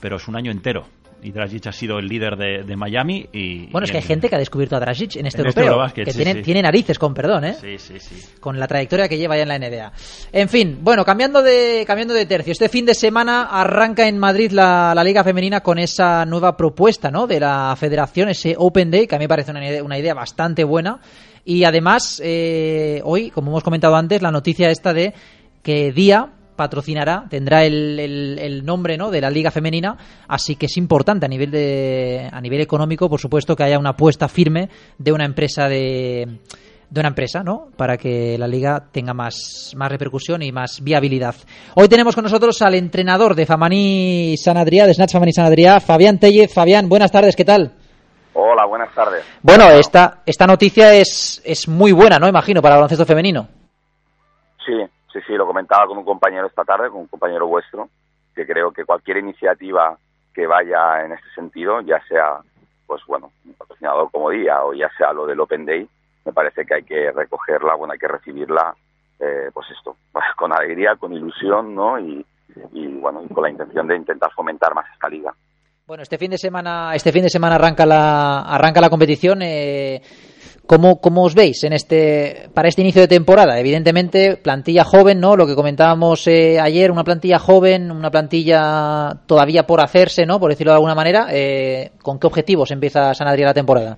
S6: pero es un año entero y Dragic ha sido el líder de, Miami y...
S5: Bueno, es que hay gente que ha descubierto a Dragic en este europeo, que tiene, narices, con perdón, ¿eh?
S6: Sí, sí, sí.
S5: Con la trayectoria que lleva ya en la NBA. En fin, bueno, cambiando de, cambiando de tercio, este fin de semana arranca en Madrid la, Liga Femenina con esa nueva propuesta, ¿no? De la federación, ese Open Day, que a mí me parece una idea, una idea bastante buena. Y además, eh, hoy, como hemos comentado antes, la noticia esta de que Día patrocinará, tendrá el, el, nombre ¿no? de la liga femenina, así que es importante a nivel de a nivel económico, por supuesto, que haya una apuesta firme de una empresa de de una empresa, ¿no? Para que la liga tenga más, más repercusión y más viabilidad. Hoy tenemos con nosotros al entrenador de Famaní Sanadría, de Snatch Famaní Sanadría, Fabián Tellez. Fabián, buenas tardes, ¿qué tal?
S7: Hola, buenas tardes.
S5: Bueno, esta, esta noticia es, es muy buena, ¿no? Imagino, para el baloncesto femenino.
S7: Sí, Sí, lo comentaba con un compañero esta tarde, con un compañero vuestro, que creo que cualquier iniciativa que vaya en este sentido, ya sea, pues bueno, un patrocinador como día o ya sea lo del Open Day, me parece que hay que recogerla, bueno, hay que recibirla, eh, pues esto, <laughs> con alegría, con ilusión, ¿no? Y, bueno, con la intención de intentar fomentar más esta liga.
S5: Bueno, este fin de semana, este fin de semana arranca la arranca la competición. Eh, ¿Cómo, ¿Cómo, os veis en este, para este inicio de temporada? Evidentemente, plantilla joven, ¿no? Lo que comentábamos eh, ayer, una plantilla joven, una plantilla todavía por hacerse, ¿no? Por decirlo de alguna manera. Eh, ¿Con qué objetivos empieza San Adrián la temporada?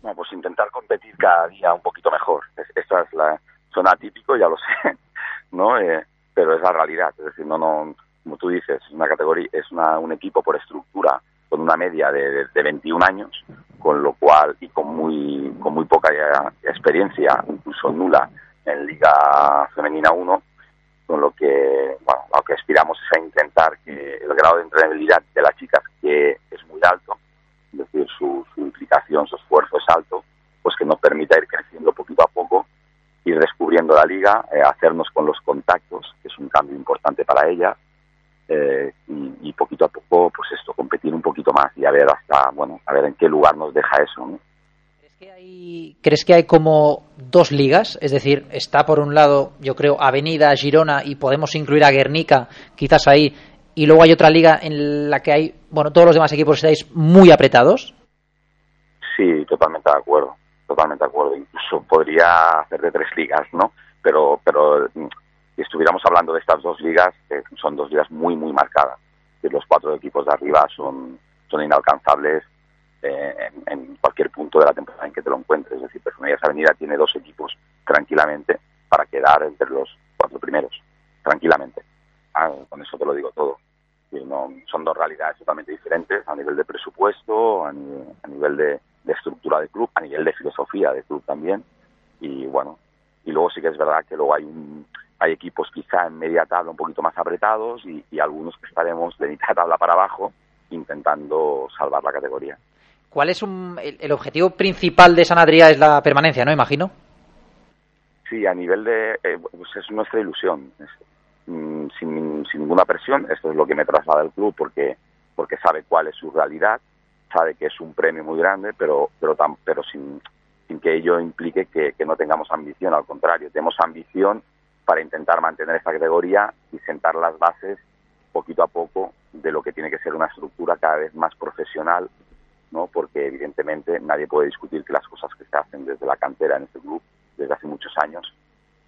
S7: Bueno, pues intentar competir cada día un poquito mejor. Esto es la, zona atípico, ya lo sé, <laughs> ¿no? Eh, pero es la realidad. Es decir, no, no, como tú dices, una categoría, es una, un equipo por estructura con una media de, de 21 años con lo cual y con muy con muy poca experiencia, incluso nula en Liga Femenina 1, con lo que bueno, lo que aspiramos es a intentar que el grado de entrenabilidad de las chicas que es muy alto, es decir, su, implicación, su esfuerzo es alto, pues que nos permita ir creciendo poquito a poco, ir descubriendo la liga, eh, hacernos con los para ella eh, y, poquito a poco, pues esto, competir un poquito más y a ver hasta, bueno, a ver en qué lugar nos deja eso, ¿no?
S5: ¿Crees que hay, ¿crees que hay como dos ligas? Es decir, está por un lado, yo creo, Avenida, Girona y podemos incluir a Guernica, quizás ahí, y luego hay otra liga en la que hay, bueno, todos los demás equipos estáis muy apretados.
S7: Sí, totalmente de acuerdo, totalmente de acuerdo. Incluso podría hacer de tres ligas, ¿no? Pero, pero si estuviéramos hablando de estas dos ligas, que son dos ligas muy, muy marcadas. Que los cuatro equipos de arriba son, son inalcanzables eh, en, cualquier punto de la temporada en que te lo encuentres. Es decir, Personalidades Avenida tiene dos equipos tranquilamente para quedar entre los cuatro primeros, tranquilamente. Ah, con eso te lo digo todo. son dos realidades totalmente diferentes a nivel de presupuesto, a nivel, de, de, estructura de club, a nivel de filosofía de club también. Y bueno, y luego sí que es verdad que luego hay un, hay equipos quizá en media tabla un poquito más apretados y, algunos que estaremos de mitad tabla para abajo intentando salvar la categoría.
S5: ¿Cuál es el, objetivo principal de Sanadría? Es la permanencia, ¿no? Imagino.
S7: Sí, a nivel de... Eh, pues es nuestra ilusión. Mm, sin, ninguna presión, esto es lo que me traslada el club porque, porque sabe cuál es su realidad, sabe que es un premio muy grande, pero, pero, pero sin, sin que ello implique que, que no tengamos ambición, al contrario, tenemos ambición para intentar mantener esta categoría y sentar las bases poquito a poco de lo que tiene que ser una estructura cada vez más profesional, ¿no? Porque evidentemente nadie puede discutir que las cosas que se hacen desde la cantera en este club desde hace muchos años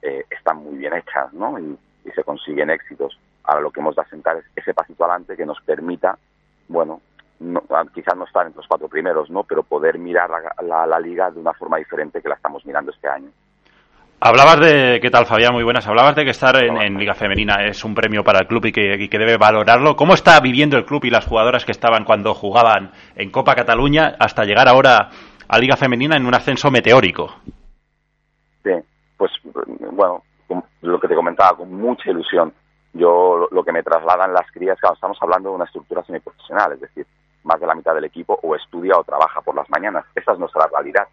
S7: eh, están muy bien hechas, ¿no? Y, se consiguen éxitos. Ahora lo que hemos de asentar es ese pasito adelante que nos permita, bueno, quizás no estar entre los cuatro primeros, ¿no? Pero poder mirar la liga de una forma diferente que la estamos mirando este año.
S6: Hablabas de, ¿qué tal Fabián? Muy buenas. Hablabas de que estar en, Liga Femenina es un premio para el club y que, que, debe valorarlo. ¿Cómo está viviendo el club y las jugadoras que estaban cuando jugaban en Copa Cataluña hasta llegar ahora a Liga Femenina en un ascenso meteórico?
S7: Sí, pues bueno, lo que te comentaba, con mucha ilusión. Yo lo que me trasladan las crías, claro, estamos hablando de una estructura semiprofesional, es decir, más de la mitad del equipo o estudia o trabaja por las mañanas. Esa es nuestra realidad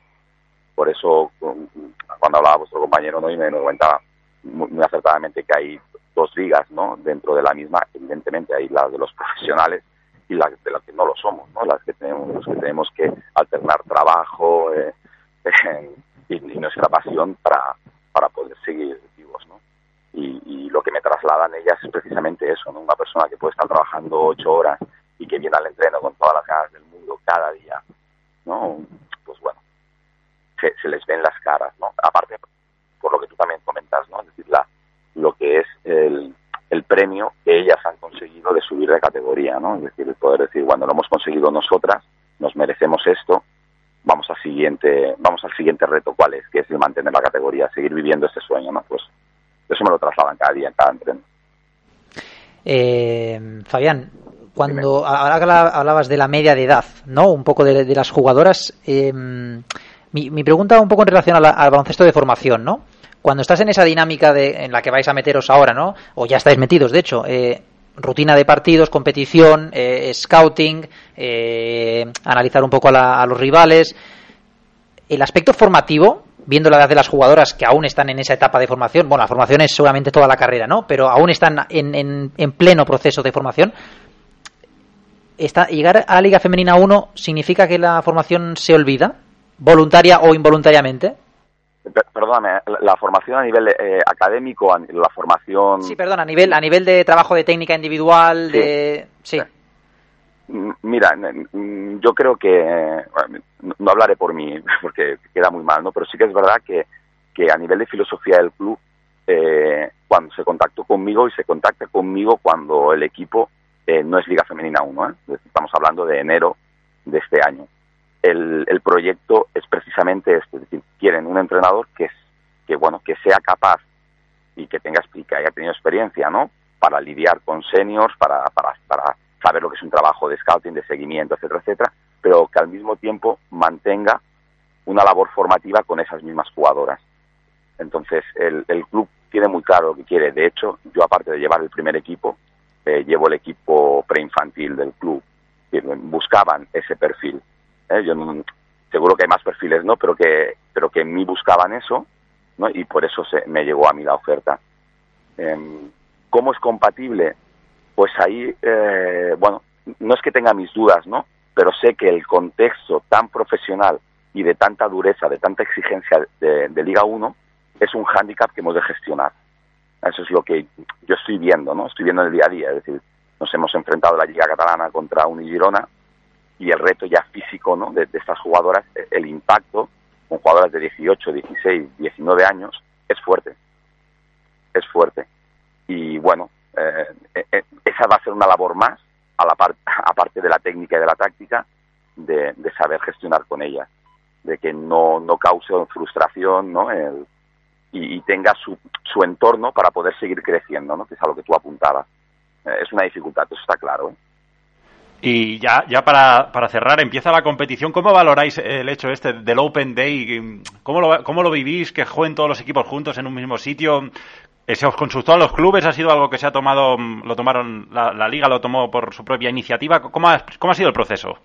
S7: por eso, cuando hablaba vuestro compañero, ¿no? y me comentaba muy, acertadamente que hay dos ligas ¿no? dentro de la misma, evidentemente hay las de los profesionales y las de las que no lo somos, ¿no? las que tenemos, los que tenemos que alternar trabajo eh, <laughs> y, nuestra pasión para, para poder seguir vivos. ¿no? Y, y, lo que me trasladan ellas es precisamente eso, ¿no? una persona que puede estar trabajando ocho horas y que viene al entreno con todas las ganas del mundo cada día, ¿no? pues bueno, se, les ven las caras, ¿no? Aparte, por lo que tú también comentas, ¿no? Es decir, la, lo que es el, el premio que ellas han conseguido de subir de categoría, ¿no? Es decir, el poder decir, cuando lo hemos conseguido nosotras, nos merecemos esto, vamos al siguiente, vamos al siguiente reto, ¿cuál es? Que es el mantener la categoría, seguir viviendo este sueño, ¿no? Pues eso me lo trasladan cada día en cada entreno.
S5: Eh, Fabián, cuando ahora hablabas de la media de edad, ¿no? Un poco de, de las jugadoras, eh, mi, pregunta un poco en relación al baloncesto de formación, ¿no? Cuando estás en esa dinámica de, en la que vais a meteros ahora, ¿no? O ya estáis metidos, de hecho, eh, rutina de partidos, competición, eh, scouting, eh, analizar un poco a, los rivales. El aspecto formativo, viendo la edad de las jugadoras que aún están en esa etapa de formación, bueno, la formación es seguramente toda la carrera, ¿no? Pero aún están en, en, en pleno proceso de formación. ¿Llegar a la Liga Femenina 1 significa que la formación se olvida? Voluntaria o involuntariamente?
S7: Perdóname, la formación a nivel eh, académico, la formación...
S5: Sí, perdón, a nivel, a nivel de trabajo de técnica individual, de... Sí.
S7: Mira, yo creo que, no hablaré por mí, <laughs> porque queda muy mal, ¿no? Pero sí que es verdad que, que a nivel de filosofía del club, eh, cuando se contactó conmigo y se contacta conmigo cuando el equipo eh, no es Liga Femenina 1, ¿eh? estamos hablando de enero de este año el, proyecto es precisamente este, es decir, quieren un entrenador que, es, que, bueno, que sea capaz y que tenga que haya tenido experiencia, ¿no? Para lidiar con seniors, para, para, para saber lo que es un trabajo de scouting, de seguimiento, etcétera, etcétera, pero que al mismo tiempo mantenga una labor formativa con esas mismas jugadoras. Entonces, el, el club tiene muy claro lo que quiere. De hecho, yo aparte de llevar el primer equipo, eh, llevo el equipo preinfantil del club. Buscaban ese perfil ¿eh? Yo seguro que hay más perfiles, ¿no? Pero que, pero que en mí buscaban eso, ¿no? Y por eso se, me llegó a mí la oferta. Em, ¿Cómo es compatible? Pues ahí, eh, bueno, no es que tenga mis dudas, ¿no? Pero sé que el contexto tan profesional y de tanta dureza, de tanta exigencia de, Liga 1, es un hándicap que hemos de gestionar. Eso es lo que yo estoy viendo, ¿no? Estoy viendo en el día a día. Es decir, nos hemos enfrentado en la Liga Catalana contra Unigirona y el reto ya físico, ¿no? De, estas jugadoras, e, el impacto con jugadoras de 18, 16, 19 años es fuerte. Es fuerte. Y bueno, eh, eh, esa va a ser una labor más, a la parte <laughs> aparte de la técnica y de la táctica, de, saber gestionar con ella, de que no, no cause frustración, ¿no? El, y, tenga su, su entorno para poder seguir creciendo, ¿no? que es a lo que tú apuntabas. Eh, es una dificultad, eso está claro. ¿eh?
S6: Y ya, ya para, para, cerrar, empieza la competición. ¿Cómo valoráis el hecho este del Open Day? ¿Cómo lo, cómo lo vivís? Que jueguen todos los equipos juntos en un mismo sitio. ¿Se os consultó a los clubes? ¿Ha sido algo que se ha tomado, lo tomaron, la, la liga lo tomó por su propia iniciativa? ¿Cómo ha, cómo ha sido el proceso?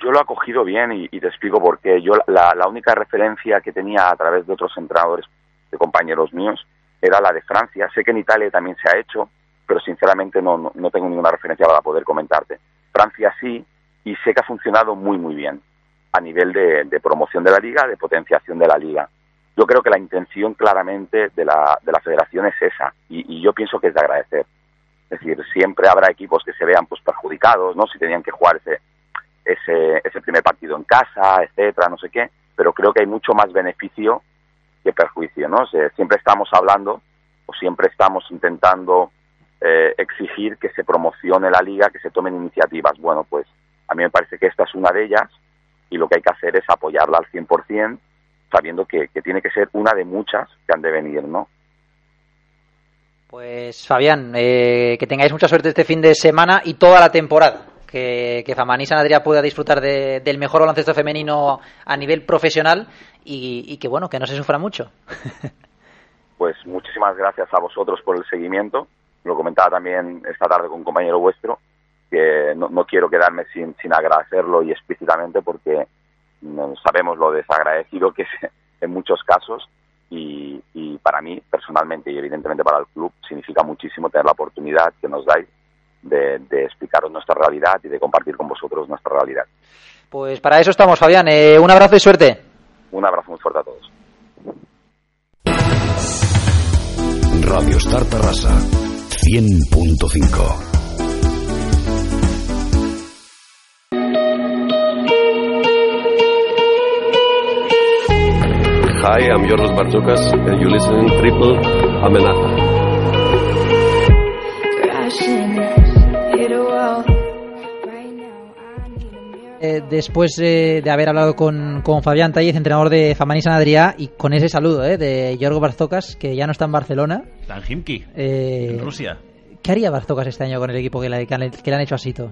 S7: yo lo he acogido bien y, te explico por qué. Yo la, única referencia que tenía a través de otros entrenadores, de compañeros míos, era la de Francia. Sé que en Italia también se ha hecho, pero sinceramente no, no, tengo ninguna referencia para poder comentarte. Francia sí, y sé que ha funcionado muy, muy bien a nivel de, promoción de la liga, de potenciación de la liga. Yo creo que la intención claramente de la, de la federación es esa, y, y yo pienso que es de agradecer. Es decir, siempre habrá equipos que se vean pues perjudicados, ¿no? Si tenían que jugar ese, ese, ese primer partido en casa, etcétera, no sé qué, pero creo que hay mucho más beneficio que perjuicio, ¿no? siempre estamos hablando o siempre estamos intentando eh, exigir que se promocione la liga, que se tomen iniciativas. Bueno, pues a mí me parece que esta es una de ellas y lo que hay que hacer es apoyarla al 100%, sabiendo que, que tiene que ser una de muchas que han de venir, ¿no?
S5: Pues Fabián, eh, que tengáis mucha suerte este fin de semana y toda la temporada que, que Famaní Sanadria pueda disfrutar del mejor baloncesto femenino a nivel profesional y, que bueno, que no se sufra mucho. <laughs>
S7: Pues muchísimas gracias a vosotros por el seguimiento. Lo comentaba también esta tarde con un compañero vuestro, que no, quiero quedarme sin, sin agradecerlo y explícitamente porque sabemos lo desagradecido que es <laughs> en muchos casos y, y, para mí personalmente y evidentemente para el club significa muchísimo tener la oportunidad que nos dais de, explicaros nuestra realidad y de compartir con vosotros nuestra realidad.
S5: Pues para eso estamos, Fabián. Eh, un abrazo y suerte.
S7: Un abrazo muy fuerte a todos.
S2: Radio Star Terrassa 100.5
S8: Hi, I'm Yorgos Bartzokas, and you listen Triple Amenaza.
S5: Eh, después de haber hablado con, con Fabián Tallez, entrenador de Famaní San Adrià, y con ese saludo eh, de Yorgo Barzocas, que ya no está en Barcelona.
S6: Está en Himki,
S5: eh,
S6: en Rusia.
S5: ¿Qué haría Barzocas este año con el equipo que le, que le han hecho asito?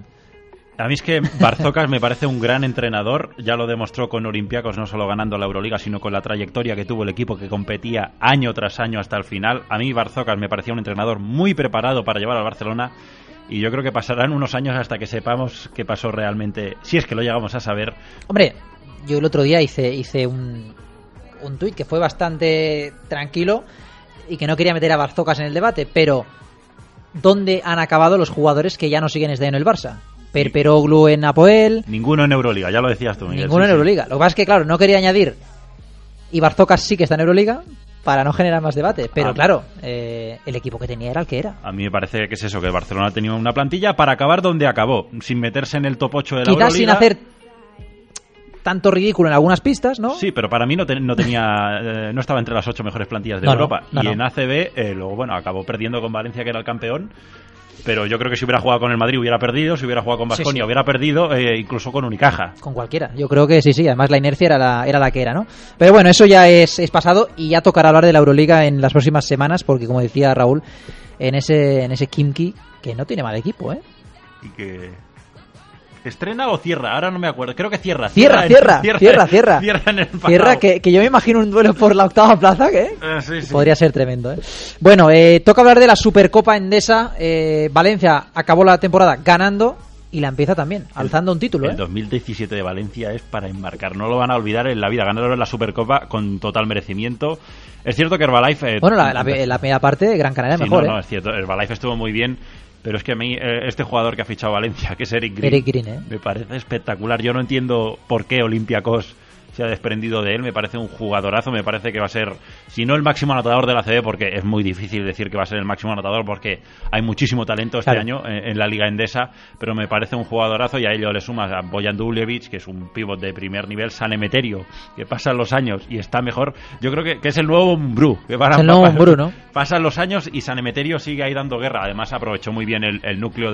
S6: A mí es que Barzocas me parece un gran entrenador, ya lo demostró con Olympiacos, no solo ganando la Euroliga, sino con la trayectoria que tuvo el equipo que competía año tras año hasta el final. A mí Barzocas me parecía un entrenador muy preparado para llevar al Barcelona y yo creo que pasarán unos años hasta que sepamos qué pasó realmente, si es que lo llegamos a saber.
S5: Hombre, yo el otro día hice, hice un, un tuit que fue bastante tranquilo y que no quería meter a Barzocas en el debate, pero ¿dónde han acabado los jugadores que ya no siguen este en el Barça? Perperoglu en Apoel.
S6: Ninguno en Euroliga, ya lo decías tú, Miguel.
S5: Ninguno en Euroliga. Lo que pasa es que, claro, no quería añadir. Y Barzocas sí que está en Euroliga, para no generar más debate. Pero ah. claro, eh, el equipo que tenía era el que era.
S6: A mí me parece que es eso, que el Barcelona tenido una plantilla para acabar donde acabó, sin meterse en el top 8 de la
S5: Quizás sin hacer tanto ridículo en algunas pistas, ¿no?
S6: Sí, pero para mí no, no tenía <laughs> eh, no estaba entre las ocho mejores plantillas de Europa. y en ACB, eh, luego, bueno, acabó perdiendo con Valencia, que era el campeón pero yo creo que si hubiera jugado con el Madrid hubiera perdido, si hubiera jugado con Vasconia hubiera perdido, eh, incluso con Unicaja.
S5: Con cualquiera, yo creo que sí, sí, además la inercia era la, era la que era, ¿no? Pero bueno, eso ya es, es pasado y ya tocará hablar de la Euroliga en las próximas semanas, porque como decía Raúl, en ese, en ese Kimki, que no tiene mal equipo, ¿eh?
S6: Y que ¿Estrena o cierra? Ahora no me acuerdo. Creo que cierra.
S5: Cierra, cierra, cierra, cierra.
S6: Cierra, en el
S5: Cierra, que, que, yo me imagino un duelo por la octava plaza, que
S6: eh,
S5: podría ser tremendo. ¿eh? Bueno, eh, toca hablar de la Supercopa Endesa. Eh, Valencia acabó la temporada ganando y la empieza también, alzando un título.
S6: El
S5: ¿eh?
S6: 2017 de Valencia es para enmarcar, no lo van a olvidar en la vida. Ganaron la Supercopa con total merecimiento. Es cierto que Herbalife.
S5: Eh, bueno, la, <laughs> primera parte de Gran Canaria mejor.
S6: No, no,
S5: ¿eh?
S6: es cierto. Herbalife estuvo muy bien. Pero es que a mí, este jugador que ha fichado Valencia, que es Eric
S5: Green, Eric Green ¿eh?
S6: me parece espectacular. Yo no entiendo por qué Olympiacos se ha desprendido de él. Me parece un jugadorazo, me parece que va a ser, si no el máximo anotador de la CB, porque es muy difícil decir que va a ser el máximo anotador porque hay muchísimo talento este año en, la Liga Endesa, pero me parece un jugadorazo y a ello le sumas a Boyan Duljevic, que es un pívot de primer nivel, San Emeterio, que pasan los años y está mejor. Yo creo que, es el nuevo Mbrú. Que
S5: para, el nuevo ¿no? <laughs>
S6: Pasan los años y San Emeterio sigue ahí dando guerra. Además aprovechó muy bien el, núcleo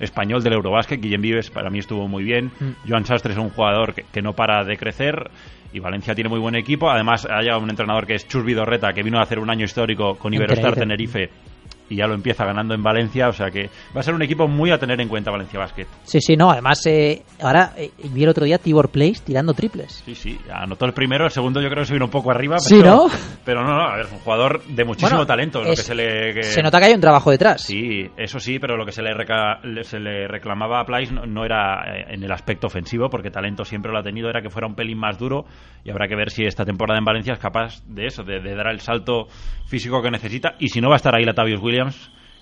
S6: español del Eurobásquet. Guillem Vives para mí estuvo muy bien. Mm. Joan Sastre es un jugador que no para de crecer y Valencia tiene muy buen equipo. Además, hay un entrenador que es Chus Vidorreta, que vino a hacer un año histórico con Iberostar Tenerife y ya lo empieza ganando en Valencia, o sea que va a ser un equipo muy a tener en cuenta Valencia Basket.
S5: Sí, sí, no, además eh, ahora eh, vi el otro día Tibor Place tirando triples.
S6: Sí, sí, anotó el primero, el segundo yo creo que se vino un poco arriba,
S5: sí,
S6: pero,
S5: ¿no?
S6: pero no, no, a ver, es un jugador de muchísimo talento, lo que se le
S5: se nota que hay un trabajo detrás.
S6: Sí, eso sí, pero lo que se le se le reclamaba a Place no, era eh, en el aspecto ofensivo, porque talento siempre lo ha tenido, era que fuera un pelín más duro y habrá que ver si esta temporada en Valencia es capaz de eso, de, de dar el salto físico que necesita y si no va a estar ahí la Tavius Williams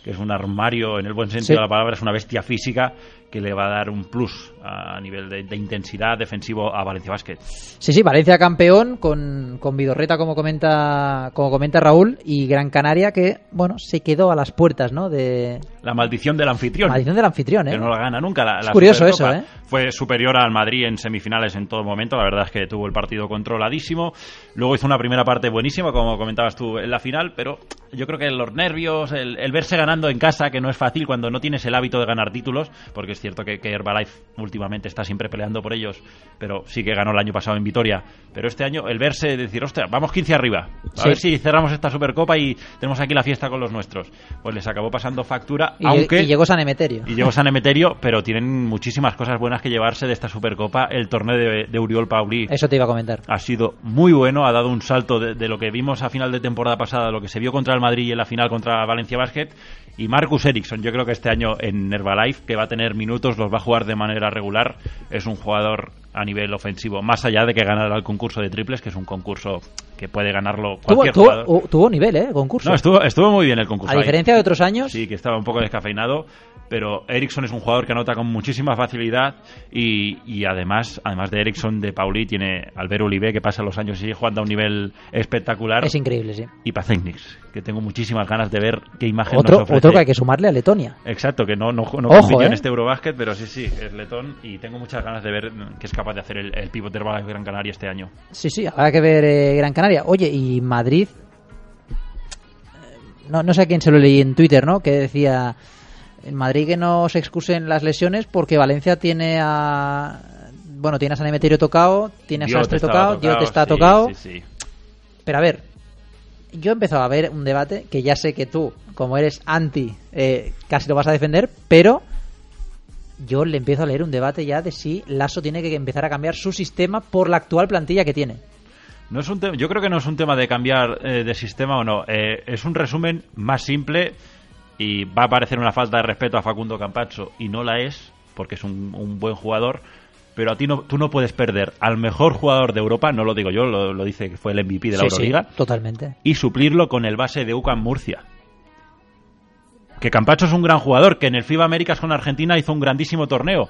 S6: que es un armario en el buen sentido de la palabra, es una bestia física que le va a dar un plus a nivel de, intensidad defensivo a Valencia Basket.
S5: Sí, sí, Valencia campeón con, con Vidorreta como comenta como comenta Raúl y Gran Canaria que bueno se quedó a las puertas, ¿no? De
S6: la maldición del anfitrión.
S5: maldición del anfitrión, ¿eh?
S6: Que no la gana nunca. La,
S5: es curioso eso, ¿eh?
S6: Fue superior al Madrid en semifinales en todo momento. La verdad es que tuvo el partido controladísimo. Luego hizo una primera parte buenísima, como comentabas tú en la final, pero yo creo que los nervios, el, el verse ganando en casa, que no es fácil cuando no tienes el hábito de ganar títulos, porque es cierto que, que Herbalife últimamente está siempre peleando por ellos, pero sí que ganó el año pasado en Vitoria. Pero este año el verse, decir, hostia, vamos 15 arriba, a ver si cerramos esta Supercopa y tenemos aquí la fiesta con los nuestros. Pues les acabó pasando factura,
S5: y,
S6: aunque...
S5: Y llegó San Emeterio.
S6: Y llegó San Emeterio, pero tienen muchísimas cosas buenas que llevarse de esta Supercopa. El torneo de, de Uriol Pauli...
S5: Eso te iba a comentar.
S6: Ha sido muy bueno, ha dado un salto de, de lo que vimos a final de temporada pasada, lo que se vio contra el Madrid y en la final contra Valencia Basket y Marcus Ericsson, yo creo que este año en Herbalife, que va a tener minutos, los va a jugar de manera regular, es un jugador a nivel ofensivo, más allá de que ganara el concurso de triples, que es un concurso que puede ganarlo cualquier
S5: tuvo,
S6: jugador.
S5: Tuvo, nivel, ¿eh? Concurso.
S6: No, estuvo, estuvo muy bien el concurso.
S5: A diferencia de otros años.
S6: Sí, que estaba un poco descafeinado, pero Ericsson es un jugador que anota con muchísima facilidad y, y además, además de Ericsson, de Pauli, tiene Albert Olive, que pasa los años y sigue jugando a un nivel espectacular.
S5: Es increíble, sí.
S6: Y Pacenics, que tengo muchísimas ganas de ver qué imagen
S5: otro,
S6: nos ofrece.
S5: Otro que hay que sumarle a Letonia.
S6: Exacto, que no, no, no
S5: Ojo,
S6: en
S5: ¿eh?
S6: este Eurobasket, pero sí, sí, es letón y tengo muchas ganas de ver qué es capaz de hacer el, el pívot de Gran Canaria este año.
S5: Sí, sí, habrá que ver eh, Gran Canaria. Oye, y Madrid... No, no sé a quién se lo leí en Twitter, ¿no? Que decía... En Madrid que no se excusen las lesiones porque Valencia tiene a... Bueno, tiene a San Emeterio tocado, tiene a Sastre tocado, Diot está tocado.
S6: Sí, sí.
S5: Pero a ver, yo he empezado a ver un debate que ya sé que tú, como eres anti, eh, casi lo vas a defender, pero yo le empiezo a leer un debate ya de si Lasso tiene que empezar a cambiar su sistema por la actual plantilla que tiene.
S6: No es un yo creo que no es un tema de cambiar eh, de sistema o no. Eh, es un resumen más simple y va a parecer una falta de respeto a Facundo Campacho y no la es porque es un, un buen jugador. Pero a ti no, tú no puedes perder al mejor jugador de Europa, no lo digo yo, lo, lo dice que fue el MVP de la
S5: Sí,
S6: Euroliga,
S5: sí, totalmente.
S6: y suplirlo con el base de UCAM Murcia. Que Campacho es un gran jugador, que en el FIBA Américas con Argentina hizo un grandísimo torneo.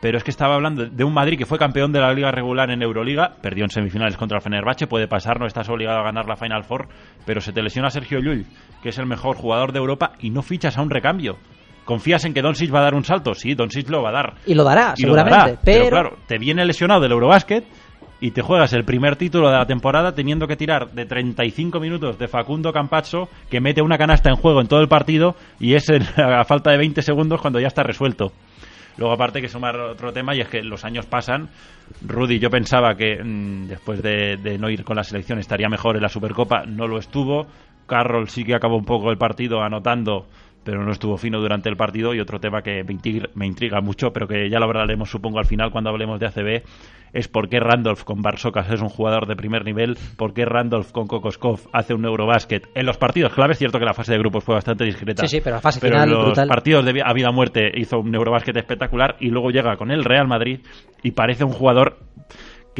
S6: Pero es que estaba hablando de un Madrid que fue campeón de la liga regular en Euroliga, perdió en semifinales contra el Fenerbahce, puede pasar, no estás obligado a ganar la Final Four, pero se te lesiona Sergio Llull, que es el mejor jugador de Europa, y no fichas a un recambio. ¿Confías en que Doncic va a dar un salto? Sí, Doncic lo va a dar.
S5: Y lo dará,
S6: Y lo
S5: seguramente.
S6: dará,
S5: pero...
S6: claro, te viene lesionado del Eurobásquet y te juegas el primer título de la temporada teniendo que tirar de 35 minutos de Facundo Campazzo que mete una canasta en juego en todo el partido y es <laughs> a falta de 20 segundos cuando ya está resuelto. Luego aparte hay que sumar otro tema y es que los años pasan. Rudy yo pensaba que mm, después de, de no ir con la selección estaría mejor en la Supercopa, no lo estuvo. Carroll sí que acabó un poco el partido anotando, pero no estuvo fino durante el partido. Y otro tema que me intriga, mucho, pero que ya lo hablaremos, supongo, al final cuando hablemos de ACB, es por qué Randolph con Barsocas es un jugador de primer nivel, por qué Randolph con Kokoskov hace un Eurobasket. En los partidos clave es cierto que la fase de grupos fue bastante discreta.
S5: Sí, sí, pero la fase final,
S6: en
S5: los
S6: partidos de a vida muerte hizo un Eurobasket espectacular y luego llega con el Real Madrid y parece un jugador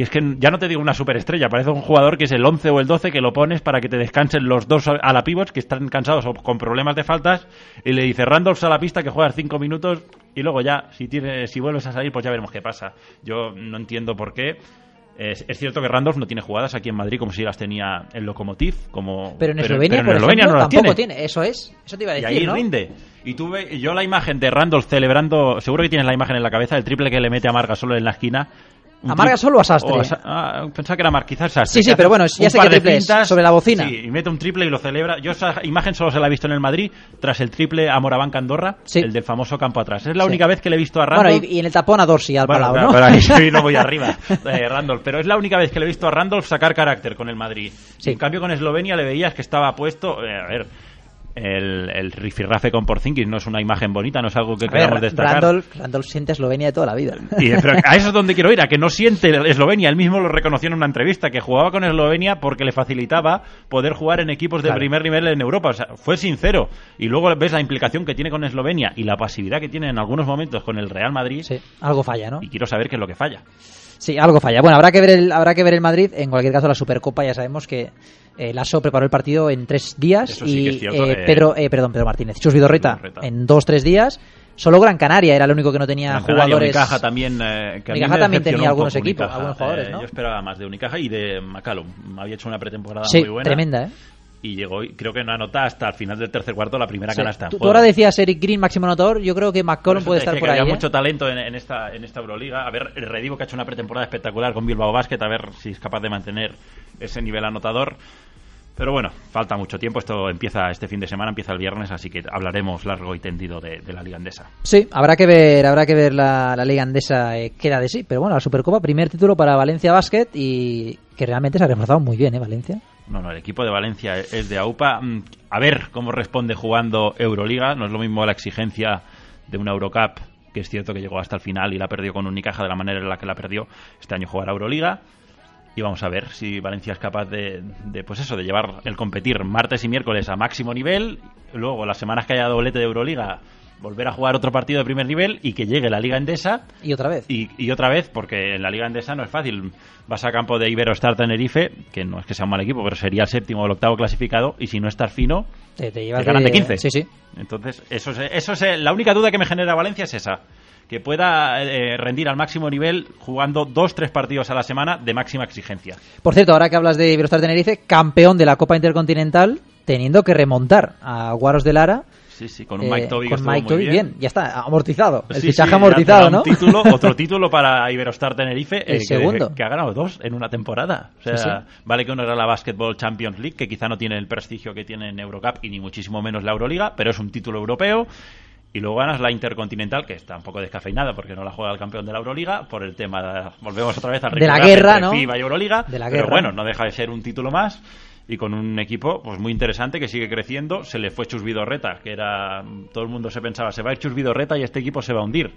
S6: que es que ya no te digo una superestrella, parece un jugador que es el 11 o el 12 que lo pones para que te descansen los dos a la pivots que están cansados o con problemas de faltas y le dice Randolph a la pista que juegas 5 minutos y luego ya, si, tiene, si vuelves a salir, pues ya veremos qué pasa. Yo no entiendo por qué. Es, cierto que Randolph no tiene jugadas aquí en Madrid como si las tenía en Lokomotiv. Como,
S5: pero en Eslovenia, por ejemplo, no tampoco tiene. Eso es. Eso te iba a decir.
S6: Y ahí rinde. Y tuve yo la imagen de Randolph celebrando. Seguro que tienes la imagen en la cabeza, el triple que le mete a Marga solo en la esquina.
S5: ¿Amarga solo o a Sastre?
S6: Ah, pensaba que era Mar, quizás Sastre.
S5: Sí, sí, pero bueno, ya sé que triple sobre la bocina.
S6: Sí, y mete un triple y lo celebra. Yo esa imagen solo se la he visto en el Madrid, tras el triple a Morabanca Andorra, el del famoso campo atrás. Es la única vez que le he visto a Randolph.
S5: Bueno, y, en el tapón a Dorsi al
S6: bueno,
S5: ¿no?
S6: Pero ahí <laughs> no voy arriba, eh, Randolph. Pero es la única vez que le he visto a Randolph sacar carácter con el Madrid. En cambio, con Eslovenia le veías que estaba puesto. Eh, a ver el, el rifirrafe con Porzingis no es una imagen bonita, no es algo que queramos destacar.
S5: Randolph, Randolph, siente Eslovenia de toda la vida.
S6: Y, a <laughs> eso es donde quiero ir, a que no siente Eslovenia. Él mismo lo reconoció en una entrevista, que jugaba con Eslovenia porque le facilitaba poder jugar en equipos de primer nivel en Europa. O sea, fue sincero. Y luego ves la implicación que tiene con Eslovenia y la pasividad que tiene en algunos momentos con el Real Madrid.
S5: Sí, algo falla, ¿no?
S6: Y quiero saber qué es lo que falla.
S5: Sí, algo falla. Bueno, habrá que ver el, habrá que ver el Madrid. En cualquier caso, la Supercopa ya sabemos que eh, Lasso preparó el partido en tres días y eh, eh, Pedro, eh, perdón, Pedro Martínez, Chus Vidorreta, en dos tres días. Solo Gran Canaria era el único que no tenía jugadores.
S6: Unicaja también, eh, que
S5: Unicaja también tenía algunos equipos, algunos jugadores, ¿no?
S6: Yo esperaba más de Unicaja y de McCallum. Había hecho una pretemporada muy buena.
S5: tremenda, ¿eh?
S6: Y llegó, creo que no anota hasta el final del tercer cuarto la primera canasta.
S5: Tú, ahora decías Eric Green, máximo anotador. Yo creo que McCollum puede estar por ahí.
S6: Había mucho talento en, esta, en esta Euroliga. A ver, el Redivo que ha hecho una pretemporada espectacular con Bilbao Basket, a ver si es capaz de mantener ese nivel anotador. Pero bueno, falta mucho tiempo. Esto empieza este fin de semana, empieza el viernes, así que hablaremos largo y tendido de, la Liga Andesa.
S5: Sí, habrá que ver, habrá que ver la, Liga Andesa eh, queda de sí. Pero bueno, la Supercopa, primer título para Valencia Basket y que realmente se ha reforzado muy bien, ¿eh, Valencia?
S6: No, no, el equipo de Valencia es de AUPA. Mm, a ver cómo responde jugando Euroliga. No es lo mismo la exigencia de una Eurocup, que es cierto que llegó hasta el final y la perdió con Unicaja de la manera en la que la perdió. Este año jugar a Euroliga y vamos a ver si Valencia es capaz de, pues eso, de llevar el competir martes y miércoles a máximo nivel, luego las semanas que haya doblete de Euroliga volver a jugar otro partido de primer nivel y que llegue la Liga Endesa.
S5: Y otra vez.
S6: Y, otra vez, porque en la Liga Endesa no es fácil. Vas a campo de Iberostar Tenerife, que no es que sea un mal equipo, pero sería el séptimo o el octavo clasificado, y si no estás fino,
S5: te, llevas
S6: ganan de 15.
S5: Sí, sí.
S6: Entonces, eso es, eso es, la única duda que me genera Valencia es esa que pueda eh, rendir al máximo nivel jugando dos, tres partidos a la semana de máxima exigencia.
S5: Por cierto, ahora que hablas de Iberostar Tenerife, campeón de la Copa Intercontinental, teniendo que remontar a Guaros de Lara.
S6: Sí, sí, con un Mike Toby con
S5: Mike bien. ya está, amortizado. El
S6: fichaje
S5: sí, amortizado, ¿no?
S6: título, <laughs> otro título para Iberostar Tenerife.
S5: El eh, segundo.
S6: Que, ha ganado dos en una temporada. O sea, vale que uno era la Basketball Champions League, que quizá no tiene el prestigio que tiene en Eurocup y ni muchísimo menos la Euroliga, pero es un título europeo y luego ganas la Intercontinental, que está un poco descafeinada porque no la juega el campeón de la Euroliga, por el tema de, volvemos otra vez al
S5: de la guerra, ¿no?
S6: FIBA y Euroliga,
S5: de la
S6: pero bueno, no deja de ser un título más y con un equipo pues muy interesante que sigue creciendo, se le fue Chus Vidorreta, que era todo el mundo se pensaba, se va a ir Chus Vidorreta y este equipo se va a hundir.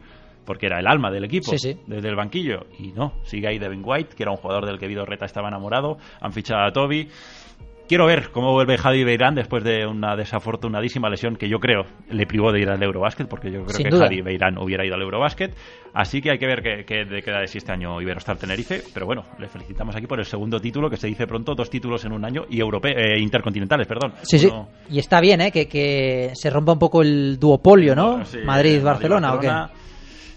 S6: Porque era el alma del equipo, desde el banquillo. Y no, sigue ahí Devin White, que era un jugador del que Vidorreta estaba enamorado. Han fichado a Toby. Quiero ver cómo vuelve Javi Beirán después de una desafortunadísima lesión que yo creo le privó de ir al Eurobásquet, porque yo creo que Javi Beirán hubiera ido al Eurobásquet. Así que hay que ver qué, de queda de si este año Iberostar Tenerife. Pero bueno, le felicitamos aquí por el segundo título, que se dice pronto, dos títulos en un año y europeo, eh, intercontinentales, perdón.
S5: Sí, sí. Y está bien, ¿eh? Que, se rompa un poco el duopolio, ¿no? Madrid-Barcelona, ¿o qué?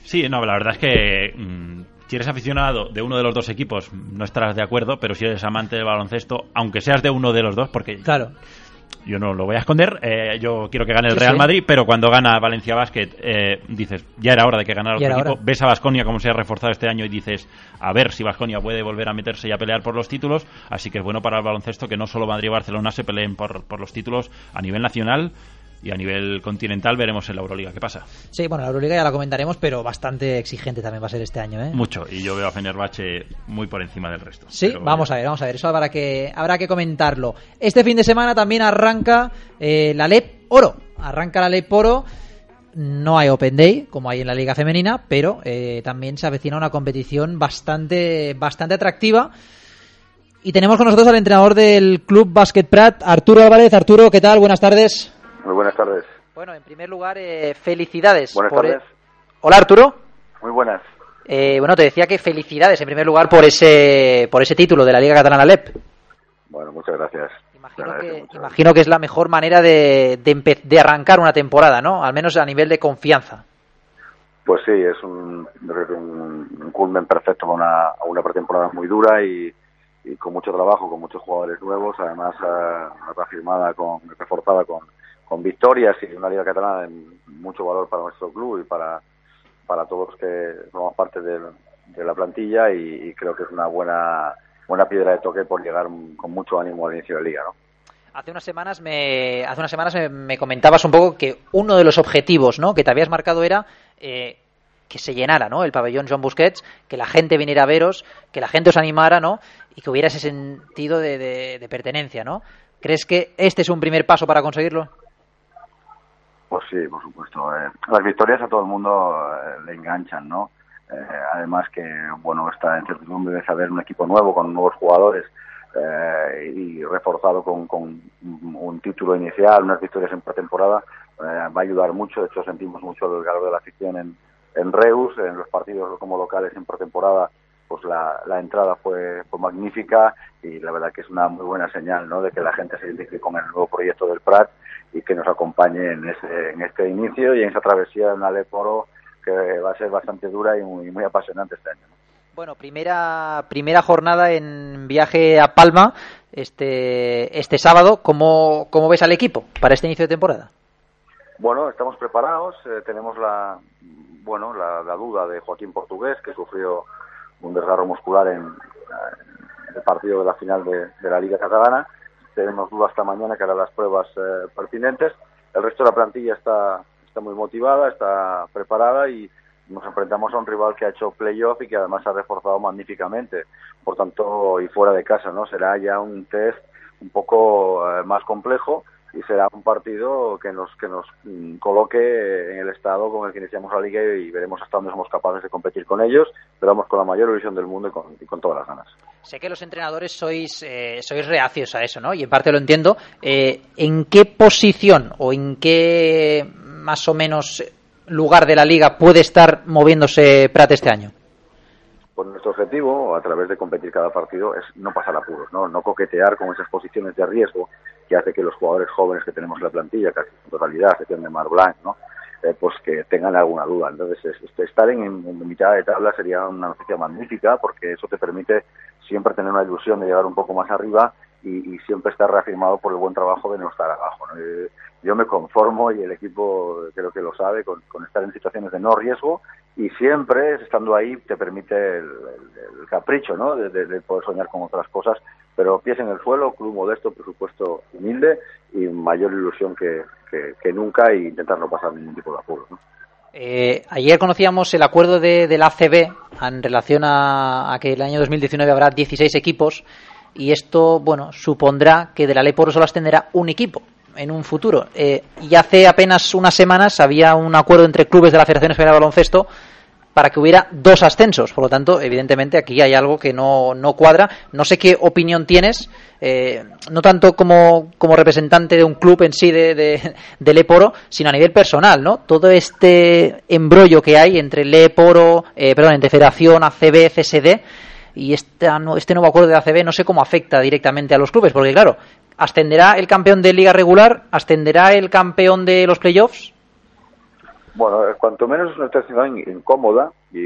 S6: Sí, no, la verdad es que. Mm, si eres aficionado de uno de los dos equipos, no estarás de acuerdo, pero si eres amante del baloncesto, aunque seas de uno de los dos, porque
S5: claro.
S6: yo no lo voy a esconder, eh, yo quiero que gane el Real Madrid, pero cuando gana Valencia Basket, eh, dices, ya era hora de que ganara otro equipo. Ves a Vasconia como se ha reforzado este año y dices, a ver si Vasconia puede volver a meterse y a pelear por los títulos. Así que es bueno para el baloncesto que no solo Madrid y Barcelona se peleen por, por los títulos a nivel nacional y a nivel continental veremos en la Euroliga qué pasa.
S5: Sí, bueno, la Euroliga ya la comentaremos, pero bastante exigente también va a ser este año, ¿eh?
S6: Mucho, y yo veo a Fenerbahce muy por encima del resto.
S5: Sí, vamos a ver, vamos a ver, eso habrá que, habrá que comentarlo. Este fin de semana también arranca eh, la LEP Oro, arranca la ley Poro. No hay Open Day, como hay en la Liga Femenina, pero también se avecina una competición bastante, bastante atractiva. Y tenemos con nosotros al entrenador del Club Basket Prat, Arturo Álvarez. Arturo, ¿qué tal? Buenas tardes.
S9: Muy buenas tardes.
S5: Bueno, en primer lugar, eh, felicidades.
S9: Buenas tardes.
S5: Hola, Arturo.
S9: Muy buenas.
S5: Eh, bueno, te decía que felicidades en primer lugar por ese por ese título de la Liga Catalana LEP.
S9: Bueno, muchas gracias.
S5: Imagino que, es la mejor manera de, de, arrancar una temporada, ¿no? Al menos a nivel de confianza.
S9: Pues sí, es un, un, culmen perfecto a una, una pretemporada muy dura y, y con mucho trabajo, con muchos jugadores nuevos, además uh, reafirmada, con, reforzada con, con victorias y una liga catalana de mucho valor para nuestro club y para, para todos los que formamos parte de, la plantilla y, creo que es una buena buena piedra de toque por llegar con mucho ánimo al inicio de la liga, ¿no?
S5: Hace unas semanas me hace unas semanas me, comentabas un poco que uno de los objetivos, ¿no? que te habías marcado era eh, que se llenara, ¿no? El pabellón John Busquets, que la gente viniera a veros, que la gente os animara, ¿no? Y que hubiera ese sentido de, pertenencia, ¿no? ¿Crees que este es un primer paso para conseguirlo?
S9: Pues sí, por supuesto. Eh, las victorias a todo el mundo eh, le enganchan, ¿no? Eh, además que, bueno, está incertidumbre de saber un equipo nuevo con nuevos jugadores y reforzado con, con, un título inicial, unas victorias en pretemporada, va a ayudar mucho. De hecho, sentimos mucho el calor de la afición en, en Reus, en los partidos como locales en pretemporada, pues la, la entrada fue, magnífica y la verdad que es una muy buena señal ¿no? de que la gente se identifique con el nuevo proyecto del Prat y que nos acompañe en, ese, en este inicio y en esa travesía en Aleporo que va a ser bastante dura y muy, muy apasionante este año.
S5: Bueno, primera, primera jornada en viaje a Palma este, este sábado. ¿Cómo, ¿Cómo ves al equipo para este inicio de temporada?
S9: Bueno, estamos preparados. Eh, tenemos la, bueno, la, duda de Joaquín Portugués, que sufrió un desgarro muscular en, el partido de la final de, la Liga Catalana. Tenemos duda hasta mañana que hará las pruebas eh, pertinentes. El resto de la plantilla está, está muy motivada, está preparada y nos enfrentamos a un rival que ha hecho playoff y que además ha reforzado magníficamente. Por tanto, y fuera de casa, ¿no? Será ya un test un poco eh, más complejo y será un partido que nos que nos mm, coloque en el estado con el que iniciamos la liga y, veremos hasta dónde somos capaces de competir con ellos, pero vamos con la mayor ilusión del mundo y con, todas las ganas.
S5: Sé que los entrenadores sois eh, sois reacios a eso, ¿no? Y en parte lo entiendo. Eh, ¿En qué posición o en qué más o menos lugar de la liga puede estar moviéndose Prat este año?
S9: Pues nuestro objetivo, a través de competir cada partido, es no pasar apuros, ¿no? no coquetear con esas posiciones de riesgo que hace que los jugadores jóvenes que tenemos en la plantilla, casi en totalidad, excepción de Mar Blanc, ¿no? Eh, pues que tengan alguna duda. Entonces, estar en, mitad de tabla sería una noticia magnífica porque eso te permite siempre tener una ilusión de llegar un poco más arriba y, siempre estar reafirmado por el buen trabajo de no estar abajo. Eh, yo me conformo y el equipo creo que lo sabe con, estar en situaciones de no riesgo y siempre estando ahí te permite el, capricho ¿no? de, poder soñar con otras cosas pero pies en el suelo, club modesto, presupuesto humilde y mayor ilusión que, que, nunca e intentar no pasar ningún tipo de apuro.
S5: Eh, ayer conocíamos el acuerdo de, la ACB en relación a, que el año 2019 habrá 16 equipos y esto, bueno, supondrá que de la ley por solo ascenderá un equipo en un futuro. Eh, y hace apenas unas semanas había un acuerdo entre clubes de la Federación Española de Baloncesto para que hubiera dos ascensos. Por lo tanto, evidentemente aquí hay algo que no, no cuadra. No sé qué opinión tienes, eh, no tanto como, como, representante de un club en sí de, de, de sino a nivel personal, ¿no? Todo este embrollo que hay entre Leporo, eh, perdón, entre Federación, ACB, CSD y este, este nuevo acuerdo de ACB no sé cómo afecta directamente a los clubes, porque claro, ascenderá el campeón de liga regular, ascenderá el campeón de los playoffs.
S9: Bueno, cuanto menos es una situación incómoda y,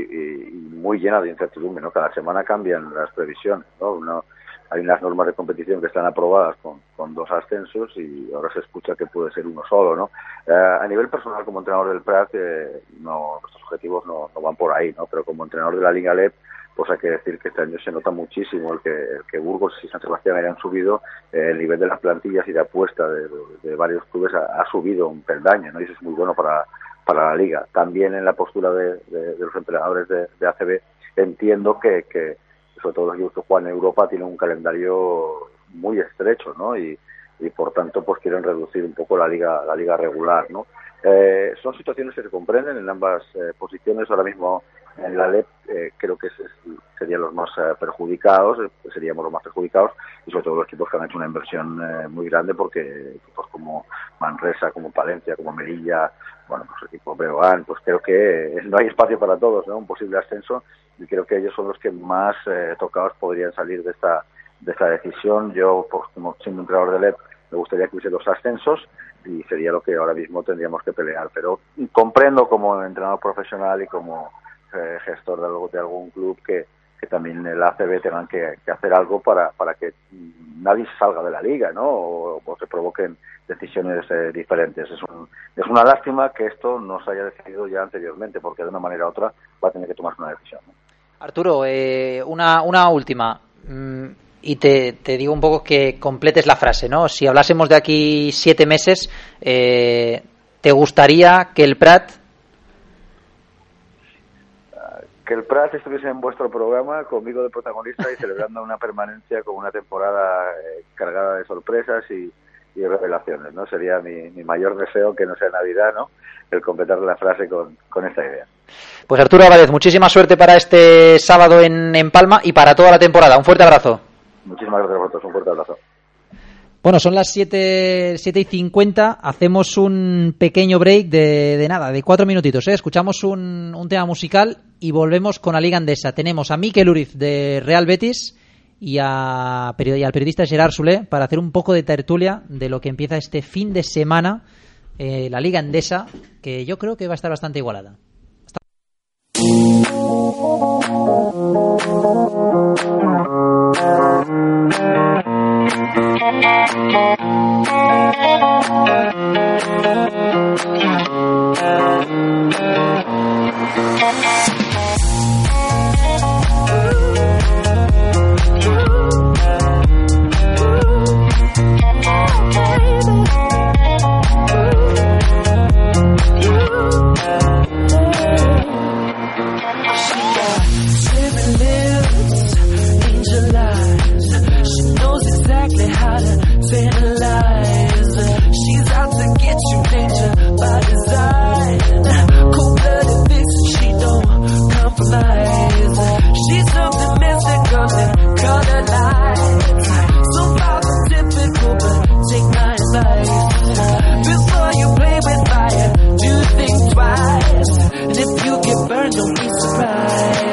S9: muy llena de incertidumbre, ¿no? Cada semana cambian las previsiones, ¿no? hay unas normas de competición que están aprobadas con, dos ascensos y ahora se escucha que puede ser uno solo, ¿no? Eh, a nivel personal, como entrenador del Prat, eh, no, nuestros objetivos no, van por ahí, ¿no? Pero como entrenador de la Liga LEP, pues hay que decir que este año se nota muchísimo el que, que Burgos y San Sebastián hayan subido, eh, el nivel de las plantillas y de apuesta de, varios clubes ha, subido un peldaño, ¿no? Y eso es muy bueno para para la liga. También en la postura de, los entrenadores de, ACB entiendo que, que, sobre todo los equipos que juegan en Europa tienen un calendario muy estrecho, ¿no? Y, y por tanto pues quieren reducir un poco la liga la liga regular no eh, son situaciones que se comprenden en ambas eh, posiciones ahora mismo en la LEP eh, creo que serían los más perjudicados seríamos los más perjudicados y sobre todo los equipos que han hecho una inversión muy grande porque equipos como Manresa como Palencia como Melilla bueno pues equipo Breogán pues creo que <laughs> no hay espacio para todos no un posible ascenso y creo que ellos son los que más tocados podrían salir de esta de esta decisión yo pues, como siendo un creador de LEP me gustaría que hubiese dos ascensos y sería lo que ahora mismo tendríamos que pelear. Pero comprendo como entrenador profesional y como eh, gestor de, de algún club que, también el ACB tengan que, hacer algo para, que nadie salga de la liga, ¿no? O, se provoquen decisiones eh, diferentes. Es, un, es una lástima que esto no se haya decidido ya anteriormente, porque de una manera u otra va a tener que tomarse una decisión.
S10: Arturo, eh, una, una última. Mm, y te, digo un poco que completes la frase, ¿no? Si hablásemos de aquí siete meses, eh, ¿te gustaría que el Prat
S9: que el Prat estuviese en vuestro programa conmigo de protagonista y celebrando una permanencia con una temporada eh, cargada de sorpresas y, revelaciones, ¿no? Sería mi, mayor deseo que no sea Navidad, ¿no? El completar la frase con, con esta idea.
S10: Pues Arturo Álvarez, muchísima suerte para este sábado en, en Palma y para toda la temporada. Un fuerte abrazo.
S9: Muchísimas gracias a vosotros. Un fuerte abrazo.
S10: Bueno, son las 7, y 50. Hacemos un pequeño break de, de nada, de cuatro minutitos. ¿eh? Escuchamos un, un, tema musical y volvemos con la Liga Andesa. Tenemos a Mikel Uriz de Real Betis y, al periodista Gerard Sule para hacer un poco de tertulia de lo que empieza este fin de semana, eh, la Liga Andesa, que yo creo que va a estar bastante igualada. Thank you. exactly how to tantalize. She's out to get you, danger by design. Cold blooded bitch, she don't compromise. She's so something mystical, then color lights. So far from typical, but take my advice. Before you play with fire, do think twice. And if you get burned, don't be surprised.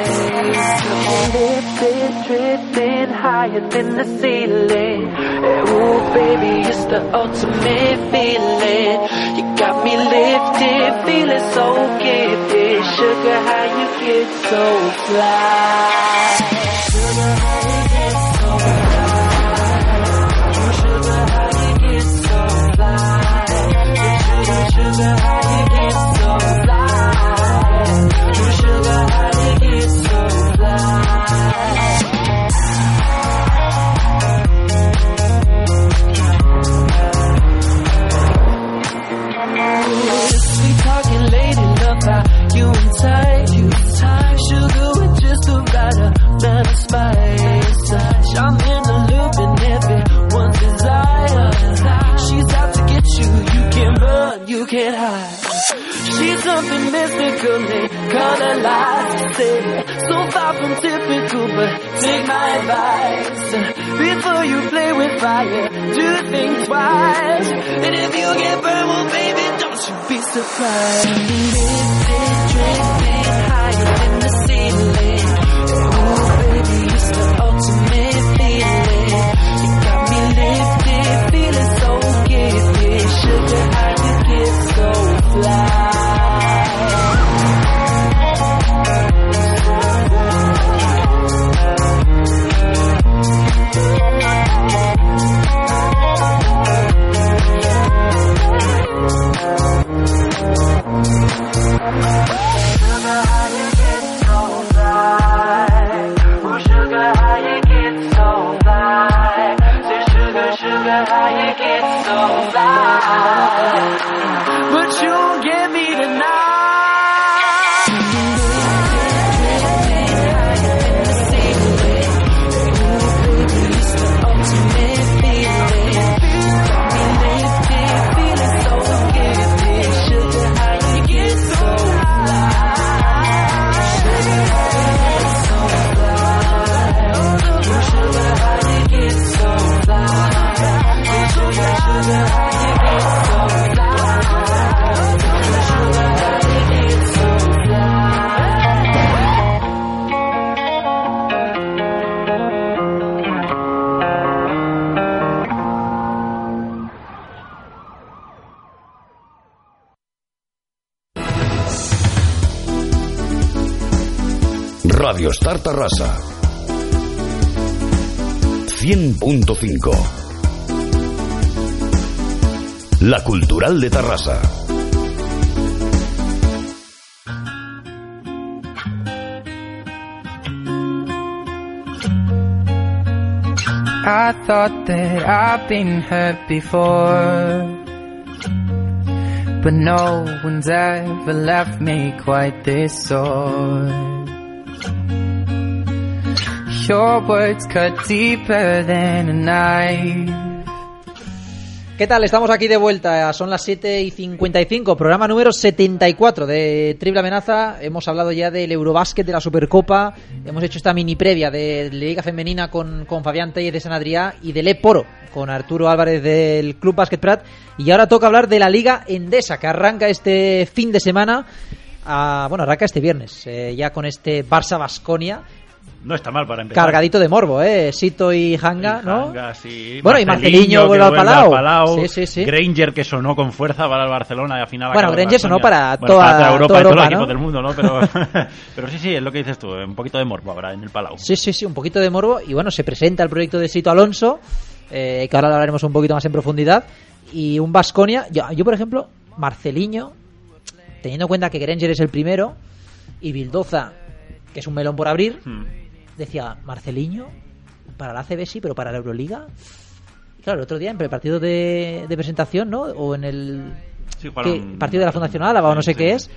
S10: Trip, trip, trip higher than the ceiling. Eh, ooh, baby, it's the ultimate feeling. You got me lifted, feeling so gifted. Sugar, how
S11: you get so fly? Sugar, you be Tarrasa. 100.5. La Cultural de Tarrasa.
S12: I thought that I've been hurt before. But no one's ever left me quite this sore. Your words cut deeper than a knife.
S5: ¿Qué tal? Estamos aquí de vuelta. Son las 7 y 55, programa número 74 de Triple Amenaza. Hemos hablado ya del Eurobásquet, de la Supercopa. Hemos hecho esta mini previa de Liga Femenina con, con Fabián Tellez de San Adrià y del Eporo con Arturo Álvarez del Club Básquet Prat. Y ahora toca hablar de la Liga Endesa, que arranca este fin de semana. Ah, bueno, arranca este viernes, eh, ya con este Barça Basconia.
S6: No está mal para empezar.
S5: Cargadito de morbo, ¿eh? Sito y Hanga, ¿no?
S6: Hanga, sí.
S5: Bueno, y Marceliño vuelve al Palau.
S6: Palau.
S5: Sí, sí, sí.
S6: Granger, que sonó con fuerza para el Barcelona y al final...
S5: Bueno, Granger sonó para
S6: Bueno,
S5: toda,
S6: para Europa,
S5: toda
S6: y todos
S5: Europa,
S6: los
S5: ¿no?
S6: equipos del mundo, ¿no? Pero, <laughs> pero sí, sí, es lo que dices tú, un poquito de morbo habrá en el Palau.
S5: Sí, sí, sí, un poquito de morbo. Y bueno, se presenta el proyecto de Sito Alonso, eh, que ahora lo hablaremos un poquito más en profundidad. Y un Vasconia. Yo, yo, por ejemplo, Marceliño, teniendo en cuenta que Granger es el primero, y Bildoza, que es un melón por abrir,
S6: Hmm.
S5: decía, Marceliño, para la ACB sí, pero para la Euroliga. Y claro, el otro día en el partido de, de presentación, ¿no? O en el partido de la Fundación Álava o no sé
S6: Sí.
S5: qué es.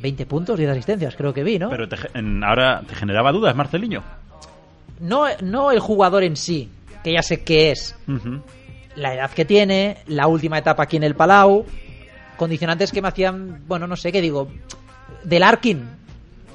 S5: 20 puntos, 10 asistencias, creo que vi, ¿no?
S6: Pero te en- ahora te generaba dudas, Marceliño.
S5: No, no el jugador en sí, que ya sé qué es. La edad que tiene, la última etapa aquí en el Palau, condicionantes que me hacían, bueno, no sé qué digo, del Arkin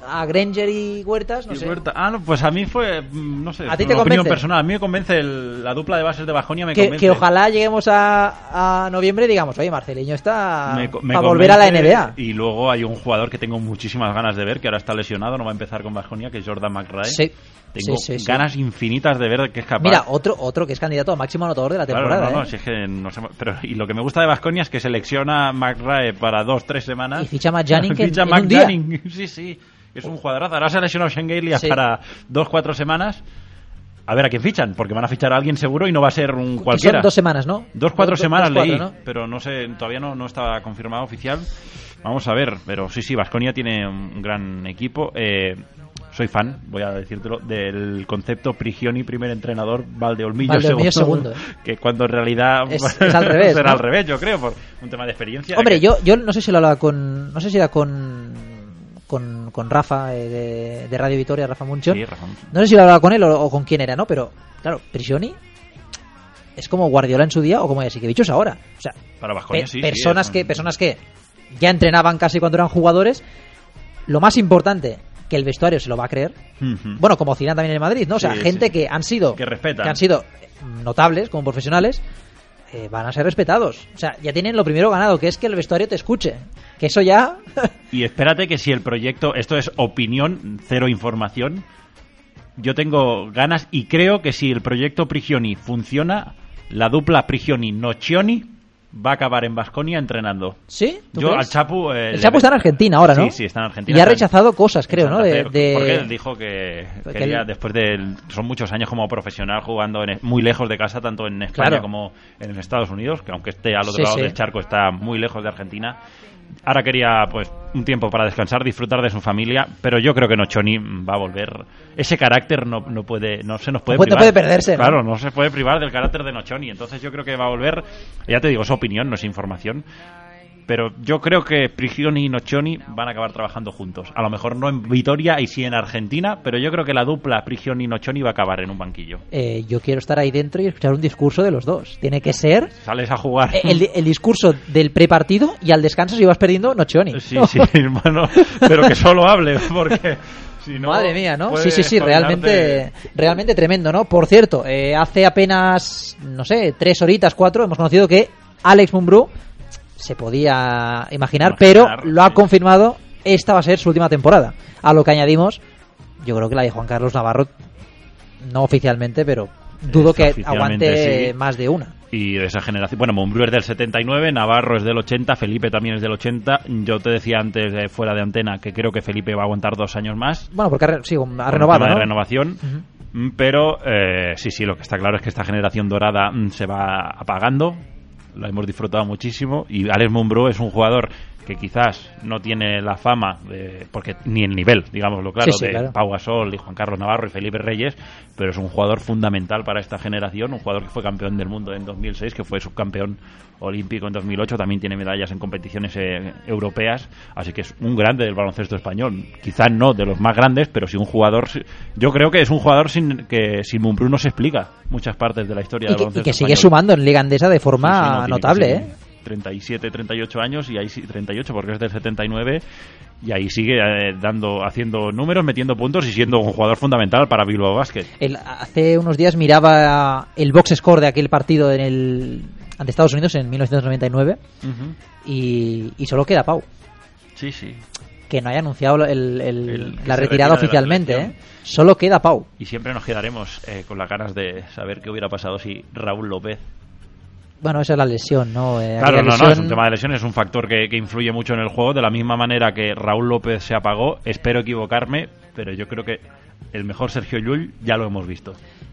S5: a Granger y Huertas, no
S6: Y
S5: sé.
S6: Huerta- Ah, no, pues a mí fue, mm, no sé,
S5: ¿A ti te
S6: opinión
S5: convence?
S6: personal. A mí me convence el- la dupla de bases de Bajonia, me
S5: Que,
S6: convence.
S5: que ojalá lleguemos a, a noviembre y digamos, oye, Marceliño está para volver a la. NBA.
S6: Y luego hay un jugador que tengo muchísimas ganas de ver, que ahora está lesionado, no va a empezar con Bajonia, que es Jordan McRae.
S5: Sí.
S6: Tengo
S5: Sí, sí, sí.
S6: ganas infinitas de ver que es capaz.
S5: Mira, otro, otro que es candidato a máximo anotador de la
S6: Claro,
S5: temporada.
S6: no, no,
S5: ¿eh?
S6: si es que no sé- pero y lo que me gusta de Vasconia es que selecciona a McRae para dos, tres semanas.
S5: Y ficha Jennings <laughs> en-
S6: Ficha
S5: en un día. <laughs>
S6: Sí, sí. Es un jugadorazo. Ahora se ha lesionado Shengelia
S5: Sí.
S6: para dos, cuatro semanas. A ver a quién fichan, porque van a fichar a alguien seguro y no va a ser un cualquiera.
S5: Son dos semanas, ¿no?
S6: Dos, cuatro
S5: Dos-
S6: semanas
S5: dos, cuatro,
S6: leí,
S5: ¿no?
S6: pero no sé, todavía no, no está confirmado oficial. Vamos a ver, pero sí, sí, Vasconia tiene un gran equipo. Eh, soy fan, voy a decírtelo, del concepto Prigioni, primer entrenador, Valdeolmillo,
S5: Valdeolmillo
S6: segundo,
S5: segundo, ¿eh?
S6: que cuando en realidad
S5: Es- <laughs> es al revés,
S6: será
S5: ¿no?
S6: al revés, yo creo, por un tema de experiencia.
S5: Hombre,
S6: que-
S5: yo, yo no sé si lo hablaba con. No sé si era con. Con, con Rafa eh, de, de Radio Vitoria, Rafa Muncho.
S6: Sí, Rafa.
S5: No sé si lo hablaba con él o, o con quién era, ¿no? Pero, claro, Prisioni es como Guardiola en su día o como Jasikevichus ahora. O sea,
S6: Para Baskonia,
S5: pe-
S6: sí, sí,
S5: personas que personas que ya entrenaban casi cuando eran jugadores. Lo más importante, que el vestuario se lo va a creer. Bueno, como Zidane también en Madrid, ¿no? O sea,
S6: Sí,
S5: gente
S6: sí.
S5: que han sido
S6: Que respetan.
S5: han sido notables como profesionales eh, van a ser respetados. O sea, ya tienen lo primero ganado, que es que el vestuario te escuche. Que eso ya <laughs>
S6: Y espérate que si el proyecto, esto es opinión, cero información, yo tengo ganas y creo que si el proyecto Prigioni funciona, la dupla Prigioni-Nocioni va a acabar en Basconia entrenando.
S5: ¿Sí? ¿Tú
S6: Yo
S5: crees?
S6: al Chapu... eh,
S5: El
S6: ve-
S5: está en Argentina ahora, ¿no?
S6: Sí, sí, está en Argentina.
S5: Y ha rechazado cosas, creo, ¿no? De, de-
S6: Porque él dijo que
S5: que
S6: quería,
S5: él-
S6: después de... Son muchos años como profesional jugando en- muy lejos de casa, tanto en España
S5: Claro.
S6: como en Estados Unidos, que aunque esté al otro
S5: Sí,
S6: lado
S5: sí.
S6: del charco está muy lejos de Argentina. Ahora quería pues un tiempo para descansar, disfrutar de su familia, pero yo creo que Nochoni va a volver. Ese carácter no, no puede, no se nos puede privar.
S5: puede perderse, ¿no?
S6: Claro, no se puede privar del carácter de Nochoni. Entonces yo creo que va a volver. Ya te digo, es opinión, no es información. Pero yo creo que Prigioni y Nocioni van a acabar trabajando juntos. A lo mejor no en Vitoria y sí en Argentina, pero yo creo que la dupla Prigioni y Nocioni va a acabar en un banquillo.
S5: eh, yo quiero estar ahí dentro y escuchar un discurso de los dos. Tiene que ser
S6: Sales a jugar.
S5: el, el discurso del prepartido y al descanso si vas perdiendo, Nocioni.
S6: Sí, sí, <laughs> hermano, pero que solo hable, porque si no...
S5: Madre mía, ¿no? Sí, sí, sí, realmente, realmente tremendo, ¿no? Por cierto, eh, hace apenas, no sé, tres horitas, cuatro, hemos conocido que Alex Mumbrú se podía imaginar,
S6: Imaginar,
S5: pero lo ha confirmado, esta va a ser su última temporada. A lo que añadimos, yo creo que la de Juan Carlos Navarro, no oficialmente, pero dudo
S6: Es
S5: que aguante
S6: sí.
S5: más de una.
S6: y de esa generación. Bueno, Montbrú es del 79, Navarro es del 80, Felipe también es del 80. Yo te decía antes, fuera de antena, que creo que Felipe va a aguantar dos años más.
S5: Bueno, porque ha, sí, ha renovado.
S6: de renovación. Pero eh, sí, sí, lo que está claro es que esta generación dorada mm, se va apagando. La hemos disfrutado muchísimo. Y Alex Mumbrú es un jugador que quizás no tiene la fama, de, porque ni el nivel, digámoslo claro, de Pau Gasol y Juan Carlos Navarro y Felipe Reyes, pero es un jugador fundamental para esta generación, un jugador que fue campeón del mundo en 2006, que fue subcampeón olímpico en 2008, también tiene medallas en competiciones eh, europeas, así que es un grande del baloncesto español. Quizás no de los más grandes, pero sí un jugador. Yo creo que es un jugador sin que sin Mumbrú no se explica muchas partes de la historia del baloncesto.
S5: Y que sigue sumando en Liga Andesa de forma notable, ¿eh?
S6: 37, 38 años y ahí sí, 38 porque es del 79 y ahí sigue eh, dando, haciendo números, metiendo puntos y siendo un jugador fundamental para Bilbao Basket.
S5: hace unos días miraba el box score de aquel partido en el ante Estados Unidos en 1999 y, y solo queda Pau.
S6: Sí, sí.
S5: Que no haya anunciado el, la retirada oficialmente, ¿eh? Solo queda Pau.
S6: Y siempre nos quedaremos eh, con las ganas de saber qué hubiera pasado si Raúl López
S5: bueno, esa es la lesión, ¿no?
S6: Eh, claro, no, no, es un tema de lesión, es un factor que, influye mucho en el juego. De la misma manera que Raúl López se apagó, espero equivocarme, pero yo creo que el mejor Sergio Llull ya lo hemos visto.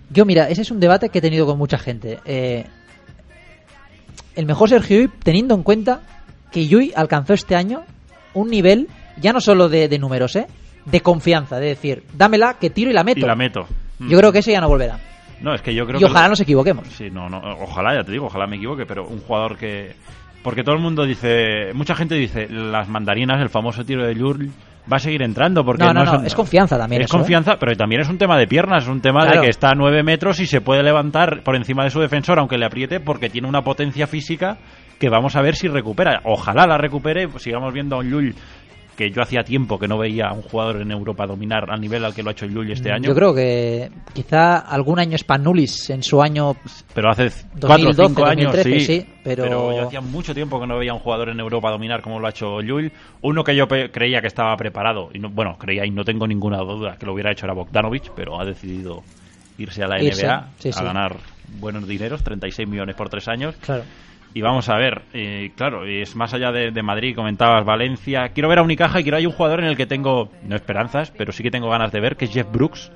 S5: Yo, mira, ese es un debate que he tenido con mucha gente. Eh, el mejor Sergio Llull, teniendo en cuenta que Llull alcanzó este año un nivel, ya no solo de, números, ¿eh? De confianza, de decir, dámela, que tiro y la meto.
S6: Y la meto.
S5: Yo creo que ese ya no volverá.
S6: No, es que yo creo
S5: y ojalá nos equivoquemos.
S6: Sí, no, no, ojalá, ya te digo, ojalá me equivoque, pero un jugador que... Porque todo el mundo dice, mucha gente dice, las mandarinas, el famoso tiro de Lurl, va a seguir entrando porque
S5: no, no, no, es, confianza también.
S6: Es ¿eh? confianza, pero también es un tema de piernas, es un tema de que está a 9 metros y se puede levantar por encima de su defensor aunque le apriete porque tiene una potencia física que vamos a ver si recupera. Ojalá la recupere, sigamos viendo a un Llull que yo hacía tiempo que no veía a un jugador en Europa dominar al nivel al que lo ha hecho Llull este año.
S5: Yo creo que quizá algún año Spanulis en su año.
S6: Pero hace 4 o 5 años, sí, pero... yo hacía mucho tiempo que no veía a un jugador en Europa dominar como lo ha hecho Llull. Uno que yo creía que estaba preparado, y no, bueno, creía y no tengo ninguna duda que lo hubiera hecho era Bogdanovich, pero ha decidido irse a la NBA a ganar buenos dineros, 36 millones por 3 años.
S5: Claro.
S6: Y vamos a ver, eh, claro, es más allá de, Madrid, comentabas Valencia. Quiero ver a Unicaja y quiero hay un jugador en el que tengo, no esperanzas, pero sí que tengo ganas de ver, que es Jeff Brooks.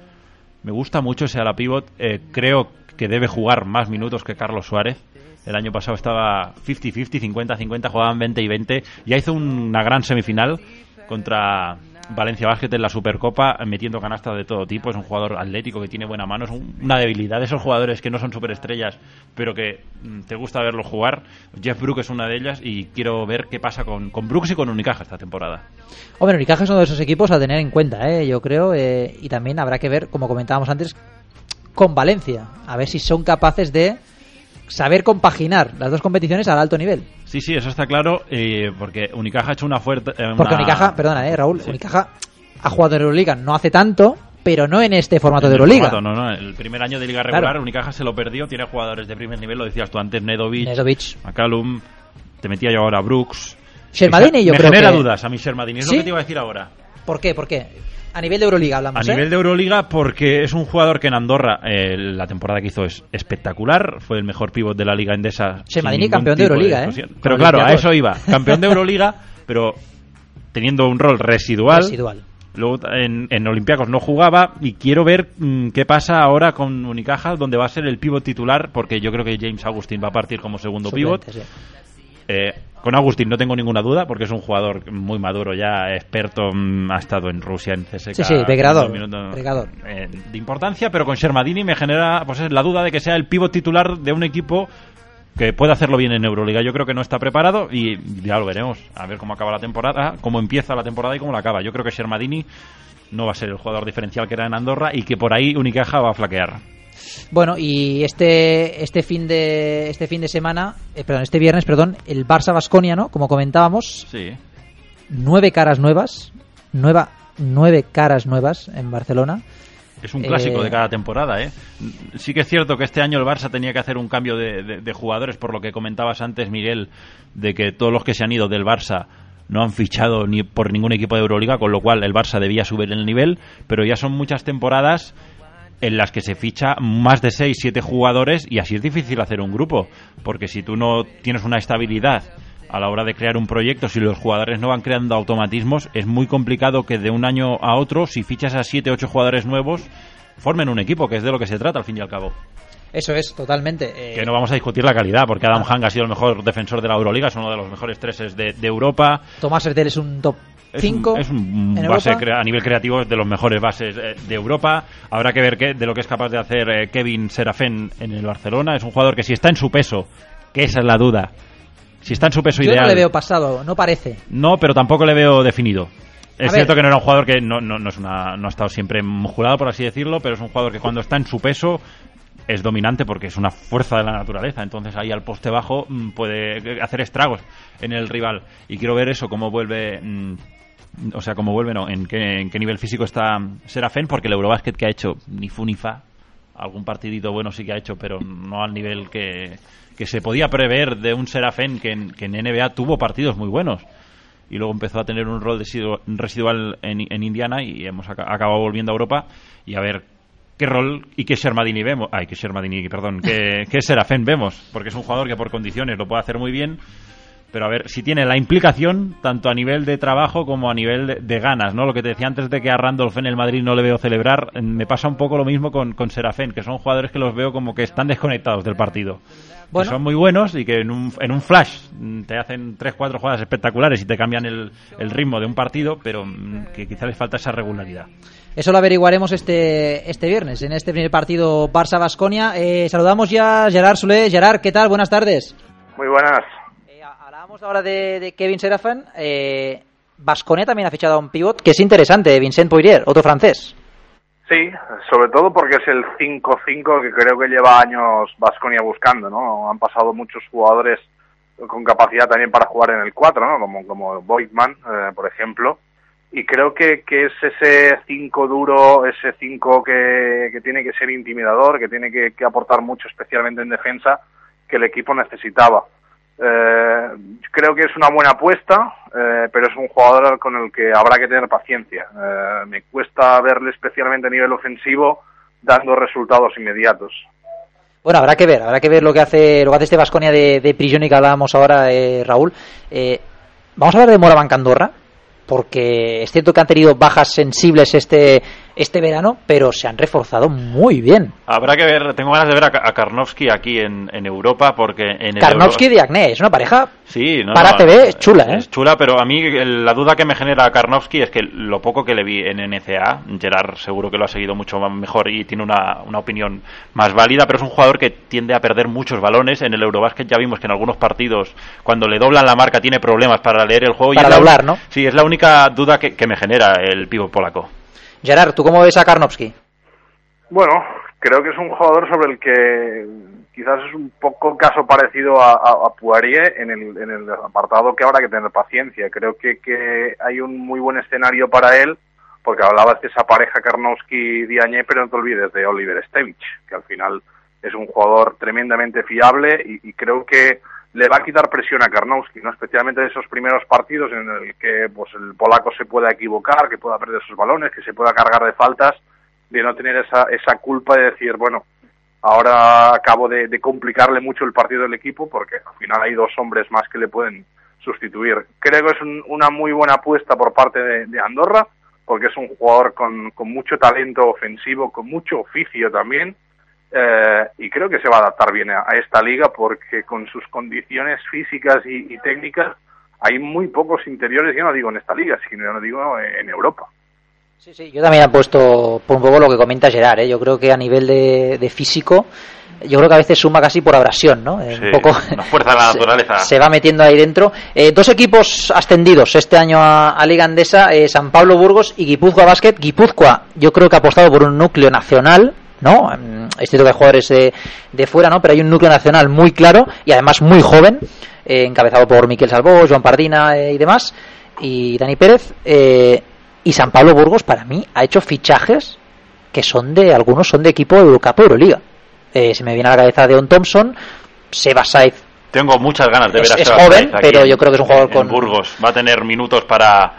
S6: Me gusta mucho ese a la pivot. Eh, creo que debe jugar más minutos que Carlos Suárez. El año pasado estaba 50-50, 50-50, jugaban 20 y 20. Ya hizo una gran semifinal contra Valencia Basket en la Supercopa metiendo canastas de todo tipo. Es un jugador atlético que tiene buena mano. Es una debilidad de esos jugadores que no son superestrellas, pero que mm, te gusta verlo jugar. Jeff Brooks es una de ellas y quiero ver qué pasa con, con Brooks y con Unicaja esta temporada.
S5: Hombre, Unicaja es uno de esos equipos a tener en cuenta, ¿eh? yo creo. Eh, y también habrá que ver, como comentábamos antes, con Valencia. A ver si son capaces de saber compaginar las dos competiciones al alto nivel.
S6: Sí, sí, eso está claro, eh, porque Unicaja ha hecho una fuerte...
S5: Eh, porque Unicaja, perdona, eh, Raúl, Unicaja ha jugado en Euroliga no hace tanto, pero no en este formato de Euroliga.
S6: no, no, el primer año de Liga regular Unicaja se lo perdió, tiene jugadores de primer nivel, lo decías tú antes, Nedovic,
S5: Nedovic.
S6: McCallum, te metía yo ahora Brooks.
S5: Shermadini yo
S6: me
S5: creo
S6: genera dudas a mí Shermadini, es lo que te iba a decir ahora.
S5: ¿Por qué? ¿Por qué? A nivel de Euroliga hablamos.
S6: A nivel ¿eh? de Euroliga porque es un jugador que en Andorra eh, la temporada que hizo es espectacular. Fue el mejor pívot de la Liga Endesa.
S5: Chemadini campeón de Euroliga, ¿eh?
S6: Pero claro, a eso iba. Campeón de Euroliga, <laughs> pero teniendo un rol residual.
S5: Residual.
S6: Luego en, en Olympiacos no jugaba y quiero ver mm, qué pasa ahora con Unicaja, donde va a ser el pívot titular, porque yo creo que James Agustín va a partir como segundo pívot. Eh, con Agustín no tengo ninguna duda porque es un jugador muy maduro ya, experto, mm, ha estado en Rusia, en CSK.
S5: Sí, sí,
S6: eh, de importancia, pero con Shermadini me genera pues la duda de que sea el pívot titular de un equipo que puede hacerlo bien en Euroliga. Yo creo que no está preparado y ya lo veremos. A ver cómo acaba la temporada, cómo empieza la temporada y cómo la acaba. Yo creo que Shermadini no va a ser el jugador diferencial que era en Andorra y que por ahí Unicaja va a flaquear.
S5: Bueno, y este este fin de este fin de semana, eh, perdón, este viernes, perdón, el Barça Basconia, ¿no? Como comentábamos.
S6: Sí.
S5: Nueve caras nuevas, nueva nueve caras nuevas en Barcelona.
S6: Es un clásico de eh, cada temporada, ¿eh? Sí que es cierto que este año el Barça tenía que hacer un cambio de, de, jugadores, por lo que comentabas antes, Miguel, de que todos los que se han ido del Barça no han fichado ni por ningún equipo de Euroliga, con lo cual el Barça debía subir el nivel, pero ya son muchas temporadas en las que se ficha más de 6, 7 jugadores y así es difícil hacer un grupo, porque si tú no tienes una estabilidad a la hora de crear un proyecto, si los jugadores no van creando automatismos, es muy complicado que de un año a otro, si fichas a 7, 8 jugadores nuevos, formen un equipo, que es de lo que se trata al fin y al cabo.
S5: Eso es, totalmente.
S6: Eh, que no vamos a discutir la calidad, porque Adam Hang ha sido el mejor defensor de la Euroliga, es uno de los mejores treses de, Europa.
S5: Tomás Ertel es un top 5.
S6: Es un, base a nivel creativo de los mejores bases eh, de Europa. Habrá que ver qué, de lo que es capaz de hacer eh, Kevin Serafén en el Barcelona. Es un jugador que si está en su peso, que esa es la duda, si está en su peso ideal.
S5: no le veo pasado, no parece.
S6: No, pero tampoco le veo definido. Es cierto que no era un jugador que no, no, es una, no ha estado siempre musculado, por así decirlo, pero es un jugador que cuando está en su peso es dominante porque es una fuerza de la naturaleza. Entonces ahí al poste bajo mm, puede hacer estragos en el rival. Y quiero ver eso, cómo vuelve. Mm, o sea, cómo vuelve, no, en qué, en qué nivel físico está Serafen, porque el Eurobasket que ha hecho ni fu ni fa. Algún partidito bueno sí que ha hecho, pero no al nivel que, que se podía prever de un Serafen que en, que en NBA tuvo partidos muy buenos y luego empezó a tener un rol residual en, en Indiana y hemos acabado volviendo a Europa y a ver qué rol y qué Shermadini vemos. Ay, qué Shermadini, perdón, qué, <laughs> qué Serafén vemos, porque es un jugador que por condiciones lo puede hacer muy bien, pero a ver si tiene la implicación tanto a nivel de trabajo como a nivel de, ganas, ¿no? Lo que te decía antes de que a Randolph en el Madrid no le veo celebrar, me pasa un poco lo mismo con, con Serafén, que son jugadores que los veo como que están desconectados del partido. Que son muy buenos y que en un, en un flash te hacen 3-4 jugadas espectaculares y te cambian el, el ritmo de un partido, pero mm, que quizá les falta esa regularidad.
S5: Eso lo averiguaremos este, este viernes, en este primer partido Barça-Basconia. Eh, saludamos ya a Gerard Sule. Gerard, ¿qué tal? Buenas tardes.
S13: Muy buenas.
S5: Eh, hablábamos ahora de, Kevin Serafin. Eh, Basconia también ha fichado a un pivot que es interesante, Vincent Poirier, otro francés.
S13: Sí, sobre todo porque es el 5-5 que creo que lleva años Basconia buscando, ¿no? Han pasado muchos jugadores con capacidad también para jugar en el 4, ¿no? Como, como Boydman, por ejemplo y creo que, que es ese 5 duro, ese 5 que, que, tiene que ser intimidador, que tiene que, aportar mucho, especialmente en defensa, que el equipo necesitaba. Eh, creo que es una buena apuesta, eh, pero es un jugador con el que habrá que tener paciencia. Eh, me cuesta verle especialmente a nivel ofensivo dando resultados inmediatos.
S5: Bueno, habrá que ver, habrá que ver lo que hace, lo que hace este Vasconia de, de Prigioni que hablábamos ahora, Raúl. vamos a hablar de Moraván Candorra, porque es cierto que han tenido bajas sensibles este este verano, pero se han reforzado muy bien.
S6: Habrá que ver, tengo ganas de ver a, Karnovsky aquí en, Europa, porque en
S5: Karnovsky y Agné, es una pareja
S6: sí,
S5: para TV, es chula, ¿eh?
S6: Es chula, pero a mí la duda que me genera Karnovsky es que lo poco que le vi en NCA, Gerard seguro que lo ha seguido mucho mejor y tiene una, una opinión más válida, pero es un jugador que tiende a perder muchos balones. En el Eurobasket ya vimos que en algunos partidos, cuando le doblan la marca, tiene problemas para leer el juego.
S5: Para
S6: y
S5: doblar, ¿no?
S6: Sí, es la única duda que, que me genera el pivo polaco.
S5: Gerard, ¿tú cómo ves a Karnovsky?
S13: Bueno, creo que es un jugador sobre el que quizás es un poco caso parecido a, a, Poirier en el, apartado que habrá que tener paciencia. Creo que, que hay un muy buen escenario para él, porque hablabas de esa pareja Karnowski-Diagne, pero no te olvides de Oliver Stevich, que al final es un jugador tremendamente fiable y creo que le va a quitar presión a Karnowski, ¿no? especialmente en esos primeros partidos en el que pues el polaco se pueda equivocar, que pueda perder sus balones, que se pueda cargar de faltas, de no tener esa, esa culpa de decir, bueno, ahora acabo de, complicarle mucho el partido del equipo porque al final hay dos hombres más que le pueden sustituir. Creo que es una muy buena apuesta por parte de, Andorra porque es un jugador con, con mucho talento ofensivo, con mucho oficio también eh, y creo que se va a adaptar bien a, esta liga porque con sus condiciones físicas y, técnicas hay muy pocos interiores, yo no digo en esta liga, sino yo no digo en Europa.
S5: Sí, sí, yo también he puesto por un poco lo que comenta Gerard, ¿eh? yo creo que a nivel de, físico yo creo que a veces suma casi por abrasión, ¿no?
S6: un poco fuerza de la <laughs> naturaleza.
S5: Se, va metiendo ahí dentro. Eh, dos equipos ascendidos este año a, Liga Andesa, eh, San Pablo Burgos y Guipúzcoa Basket. Guipúzcoa, yo creo que ha apostado por un núcleo nacional, ¿no? Es cierto que hay jugadores de, fuera, ¿no? Pero hay un núcleo nacional muy claro y además muy joven, eh, encabezado por Miquel Salvó, Joan Pardina eh, y demás, y Dani Pérez. Eh, y San Pablo Burgos, para mí, ha hecho fichajes que son de, algunos son de equipo de Eurocup Euroliga. se me viene a la cabeza Deon Thompson, Seba Saiz.
S6: Tengo muchas ganas de ver a
S5: Es joven, pero yo creo que es un jugador con.
S6: Burgos va a tener minutos para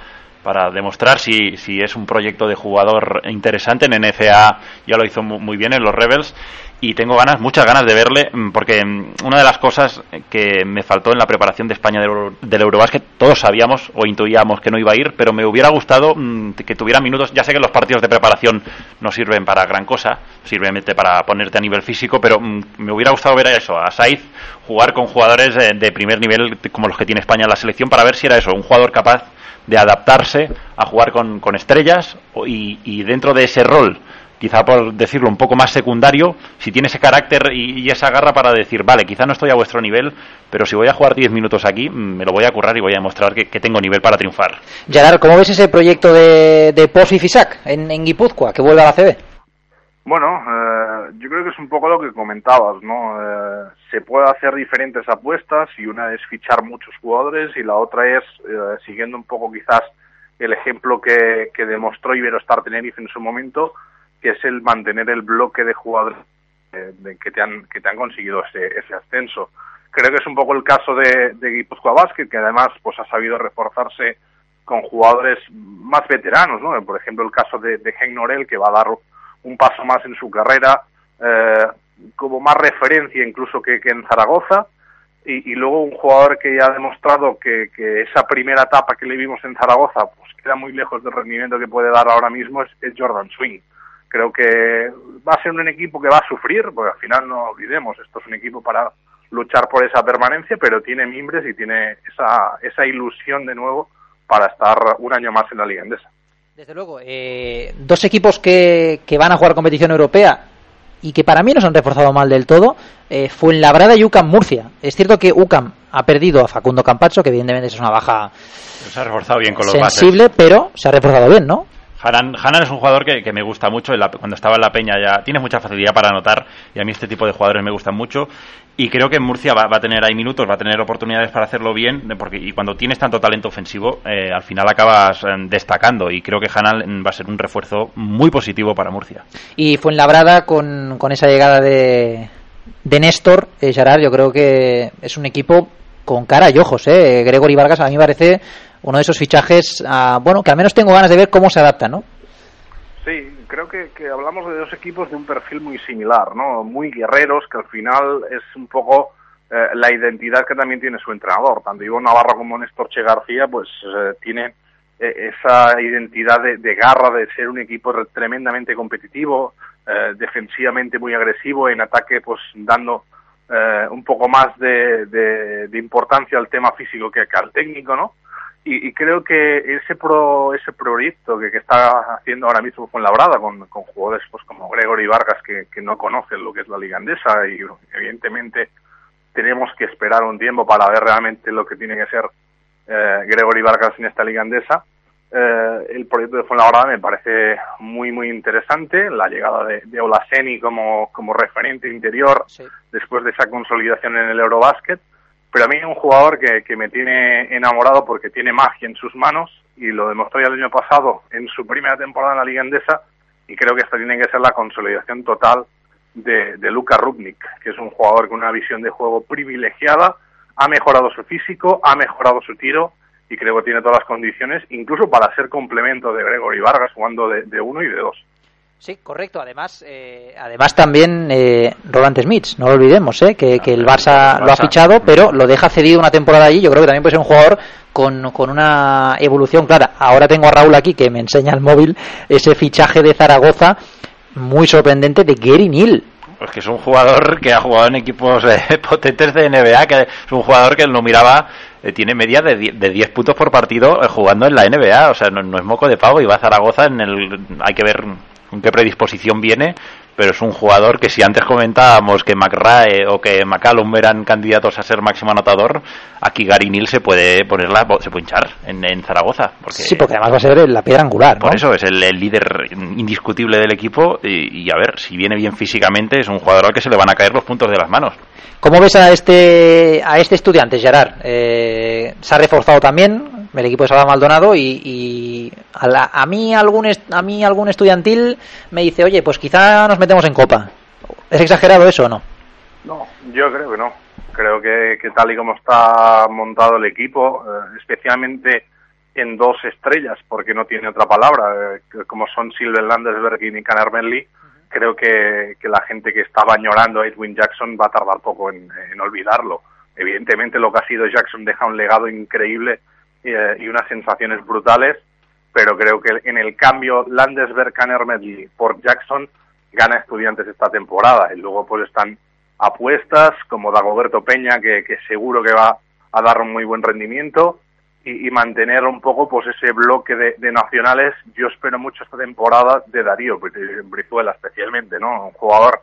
S6: para demostrar si, si es un proyecto de jugador interesante. En NCA ya lo hizo muy bien en los Rebels y tengo ganas, muchas ganas de verle, mm, porque mm, una de las cosas que me faltó en la preparación de España del, Eurobásquet, todos sabíamos o intuíamos que no iba a ir, pero me hubiera gustado mm, que tuviera minutos, ya sé que los partidos de preparación no sirven para gran cosa, sirven para ponerte a nivel físico, pero me hubiera gustado ver eso, a Saiz jugar con jugadores de, primer nivel como los que tiene España en la selección para ver si era eso, un jugador capaz de adaptarse a jugar con, estrellas y, y dentro de ese rol quizá por decirlo un poco más secundario, si tiene ese carácter y, esa garra para decir, vale, quizá no estoy a vuestro nivel, pero si voy a jugar 10 minutos aquí, mm, me lo voy a currar y voy a demostrar que, tengo nivel para triunfar.
S5: Gerard, ¿cómo ves ese proyecto de, de y Fisac en, en Guipúzcoa, que vuelve a la CB?
S13: Bueno, eh, yo creo que es un poco lo que comentabas, ¿no? Eh, se puede hacer diferentes apuestas y una es fichar muchos jugadores y la otra es, eh, siguiendo un poco quizás el ejemplo que, que demostró Iberostar Tenerife en su momento, que es el mantener el bloque de jugadores eh, que, te han, que te han conseguido ese, ese ascenso. Creo que es un poco el caso de, de Guipúzcoa Basket, que además pues ha sabido reforzarse con jugadores más veteranos, ¿no? Por ejemplo, el caso de, de Norel, que va a dar un paso más en su carrera, eh, como más referencia incluso que, que en Zaragoza, y, luego un jugador que ya ha demostrado que, que, esa primera etapa que le vimos en Zaragoza, pues queda muy lejos del rendimiento que puede dar ahora mismo, es, es Jordan Swing creo que va a ser un equipo que va a sufrir, porque al final no olvidemos, esto es un equipo para luchar por esa permanencia, pero tiene mimbres y tiene esa, esa ilusión de nuevo para estar un año más en la Liga Endesa.
S5: Desde luego, eh, dos equipos que, que van a jugar competición europea y que para mí no se han reforzado mal del todo, eh, fue en Labrada y UCAM Murcia. Es cierto que UCAM ha perdido a Facundo Campacho, que evidentemente es una baja
S6: se ha reforzado bien con los
S5: sensible, pero se ha reforzado bien, ¿no?
S6: Hanan, es un jugador que, me gusta mucho. cuando estaba en la Peña ya tiene mucha facilidad para anotar y a mí este tipo de jugadores me gustan mucho. Y creo que Murcia va, a tener ahí minutos, va a tener oportunidades para hacerlo bien. Porque, y cuando tienes tanto talento ofensivo, eh, al final acabas eh, destacando. Y creo que Hanan va a ser un refuerzo muy positivo para Murcia.
S5: Y fue en con, con esa llegada de, de Néstor, eh, Gerard, yo creo que es un equipo con cara y ojos. Eh. Gregory Vargas a mí me parece uno de esos fichajes, ah, bueno, que al menos tengo ganas de ver cómo se adapta, ¿no?
S13: Sí, creo que, hablamos de dos equipos de un perfil muy similar, ¿no? Muy guerreros, que al final es un poco eh, la identidad que también tiene su entrenador. Tanto Ivo Navarro como Néstor Che García, pues eh, tienen eh, esa identidad de, garra, de ser un equipo tremendamente competitivo, defensivamente muy agresivo, en ataque pues dando un poco más de, de, importancia al tema físico que al técnico, ¿no? Y, creo que ese pro, ese proyecto que, que, está haciendo ahora mismo con Labrada, con, con jugadores pues como Gregory Vargas que, que, no conocen lo que es la liga andesa y evidentemente tenemos que esperar un tiempo para ver realmente lo que tiene que ser eh, Gregory Vargas en esta liga andesa. Eh, el proyecto de Fuenlabrada me parece muy muy interesante, la llegada de, de Olaseni como, como referente interior después de esa consolidación en el Eurobasket pero a mí es un jugador que, que me tiene enamorado porque tiene magia en sus manos y lo demostró ya el año pasado en su primera temporada en la Liga Endesa y creo que esta tiene que ser la consolidación total de, de Luka Rubnik, que es un jugador con una visión de juego privilegiada, ha mejorado su físico, ha mejorado su tiro y creo que tiene todas las condiciones, incluso para ser complemento de Gregory Vargas jugando de, de uno y de dos.
S5: Sí, correcto. Además, eh, además también eh, Roland Smith, no lo olvidemos, eh, que, que, el Barça lo ha fichado, pero lo deja cedido una temporada allí. Yo creo que también puede ser un jugador con, con una evolución clara. Ahora tengo a Raúl aquí que me enseña el móvil ese fichaje de Zaragoza muy sorprendente de Gary Neal.
S6: Pues que es un jugador que ha jugado en equipos eh, <laughs> potentes de NBA, que es un jugador que él no miraba eh, tiene media de 10 puntos por partido eh, jugando en la NBA, o sea, no, no, es moco de pago y va a Zaragoza en el hay que ver con qué predisposición viene, pero es un jugador que si antes comentábamos que McRae o que McCallum eran candidatos a ser máximo anotador, aquí Gary Neal se puede ponerla, se puede hinchar en, Zaragoza. Porque,
S5: sí, porque además va a ser la piedra angular.
S6: Por eso es el, líder indiscutible del equipo y, a ver, si viene bien físicamente, es un jugador al que se le van a caer los puntos de las manos.
S5: ¿Cómo ves a este a este estudiante, Gerard? Eh, se ha reforzado también el equipo de Salva Maldonado y, a, a, mí algún a mí algún estudiantil me dice, oye, pues quizá nos metemos en copa. ¿Es exagerado eso o no?
S13: No, yo creo que no. Creo que, que tal y como está montado el equipo, eh, especialmente en dos estrellas, porque no tiene otra palabra, eh, como son Silver Landesberg y Nick Bentley, creo que, que, la gente que estaba añorando a Edwin Jackson va a tardar poco en, olvidarlo. Evidentemente lo que ha sido Jackson deja un legado increíble eh, y unas sensaciones brutales, pero creo que en el cambio Landesberg Medley por Jackson gana estudiantes esta temporada y luego pues están apuestas como Dagoberto Peña que, que seguro que va a dar un muy buen rendimiento y, mantener un poco pues ese bloque de, nacionales. Yo espero mucho esta temporada de Darío Brizuela especialmente, ¿no? Un jugador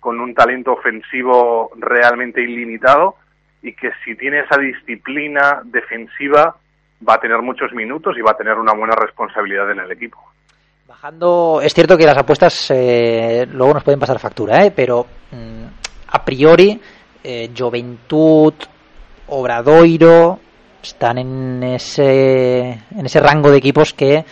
S13: con un talento ofensivo realmente ilimitado y que si tiene esa disciplina defensiva va a tener muchos minutos y va a tener una buena responsabilidad en el equipo.
S5: Bajando, es cierto que las apuestas eh, luego nos pueden pasar factura, ¿eh? pero mm, a priori, eh, Juventud, Obradoiro, están en ese, en ese rango de equipos que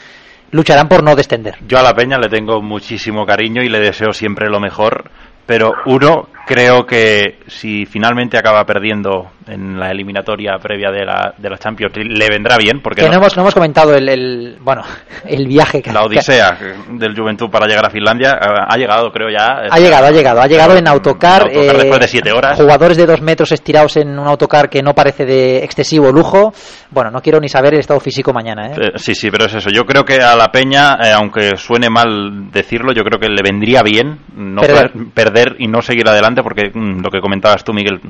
S5: lucharán por no descender.
S6: Yo a la Peña le tengo muchísimo cariño y le deseo siempre lo mejor, pero uno, creo que si finalmente acaba perdiendo en la eliminatoria previa de la, de la Champions le vendrá bien porque
S5: no, hemos, no hemos comentado el, bueno <laughs> el viaje
S6: que la odisea del Juventud para llegar a Finlandia. Eh, ha llegado creo ya.
S5: Ha llegado ha llegado ha llegado en autocar,
S6: después de siete horas.
S5: jugadores de dos metros estirados en un autocar que no parece de excesivo lujo. Bueno no quiero ni saber el estado físico mañana ¿eh?
S6: Eh, sí sí pero es eso. Yo creo que a la Peña aunque suene mal decirlo yo creo que le vendría bien no perder, perder y no seguir adelante porque mm, lo que comentabas tú Miguel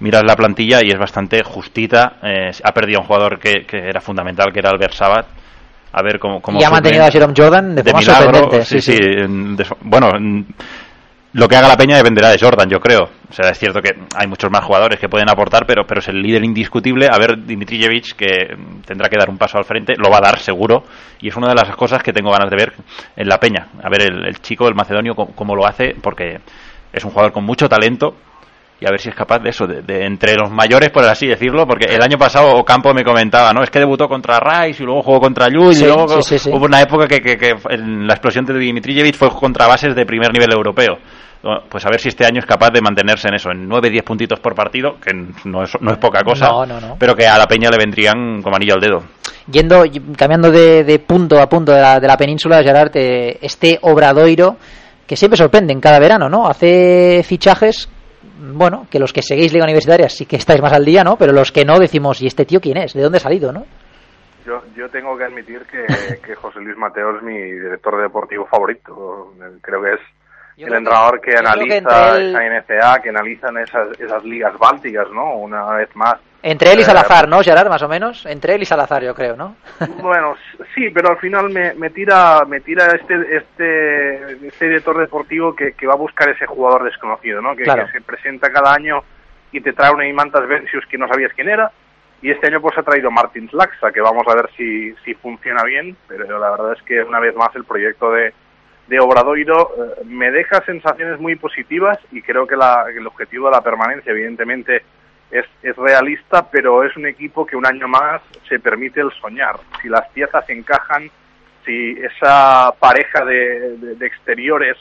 S6: miras la plantilla y es bastante justita. Eh, ha perdido un jugador que, era fundamental, que era Albert Sabat. A ver cómo. cómo
S5: y ha mantenido a Jerome Jordan de, forma sorprendente.
S6: Sí, sí. bueno, lo que haga la Peña dependerá de Jordan, yo creo. O sea, es cierto que hay muchos más jugadores que pueden aportar, pero, pero es el líder indiscutible. A ver, Dimitrijevic, que tendrá que dar un paso al frente, lo va a dar seguro. Y es una de las cosas que tengo ganas de ver en la Peña. A ver, el, chico, el macedonio, cómo lo hace, porque es un jugador con mucho talento y a ver si es capaz de eso, de, entre los mayores, por así decirlo, porque el año pasado Ocampo me comentaba, ¿no? Es que debutó contra Rice y luego jugó contra Llull y luego hubo una época que, que, la explosión de Dimitrijevic fue contra bases de primer nivel europeo. Pues a ver si este año es capaz de mantenerse en eso, en 9-10 puntitos por partido, que no es, no es poca cosa, pero que a la Peña le vendrían como anillo al dedo.
S5: Yendo, cambiando de, punto a punto de la, de la península, Gerard, eh, este Obradoiro, que siempre sorprende en cada verano, ¿no? Hace fichajes bueno, que los que seguís Liga Universitaria sí que estáis más al día, ¿no? Pero los que no decimos, ¿y este tío quién es? ¿De dónde ha salido, no?
S13: Yo, yo tengo que admitir que, <laughs> José Luis Mateo es mi director deportivo favorito. Creo que es el entrenador que analiza esa NCA, que analizan esas, esas ligas bálticas, ¿no? Una vez más
S5: entre él y Salazar, ¿no, Gerard, más o menos? Entre él y Salazar, yo creo, ¿no? <laughs>
S13: Bueno, sí, pero al final me, me tira me tira este este, este director deportivo que, que, va a buscar ese jugador desconocido, ¿no? Que, se presenta cada año y te trae una Imantas Vencius que no sabías quién era. Y este año pues ha traído Martins Laxa, que vamos a ver si, si funciona bien, pero la verdad es que una vez más el proyecto de, de Obradoiro eh, me deja sensaciones muy positivas y creo que la, el objetivo de la permanencia, evidentemente, es, es realista, pero es un equipo que un año más se permite el soñar. Si las piezas encajan, si esa pareja de, exteriores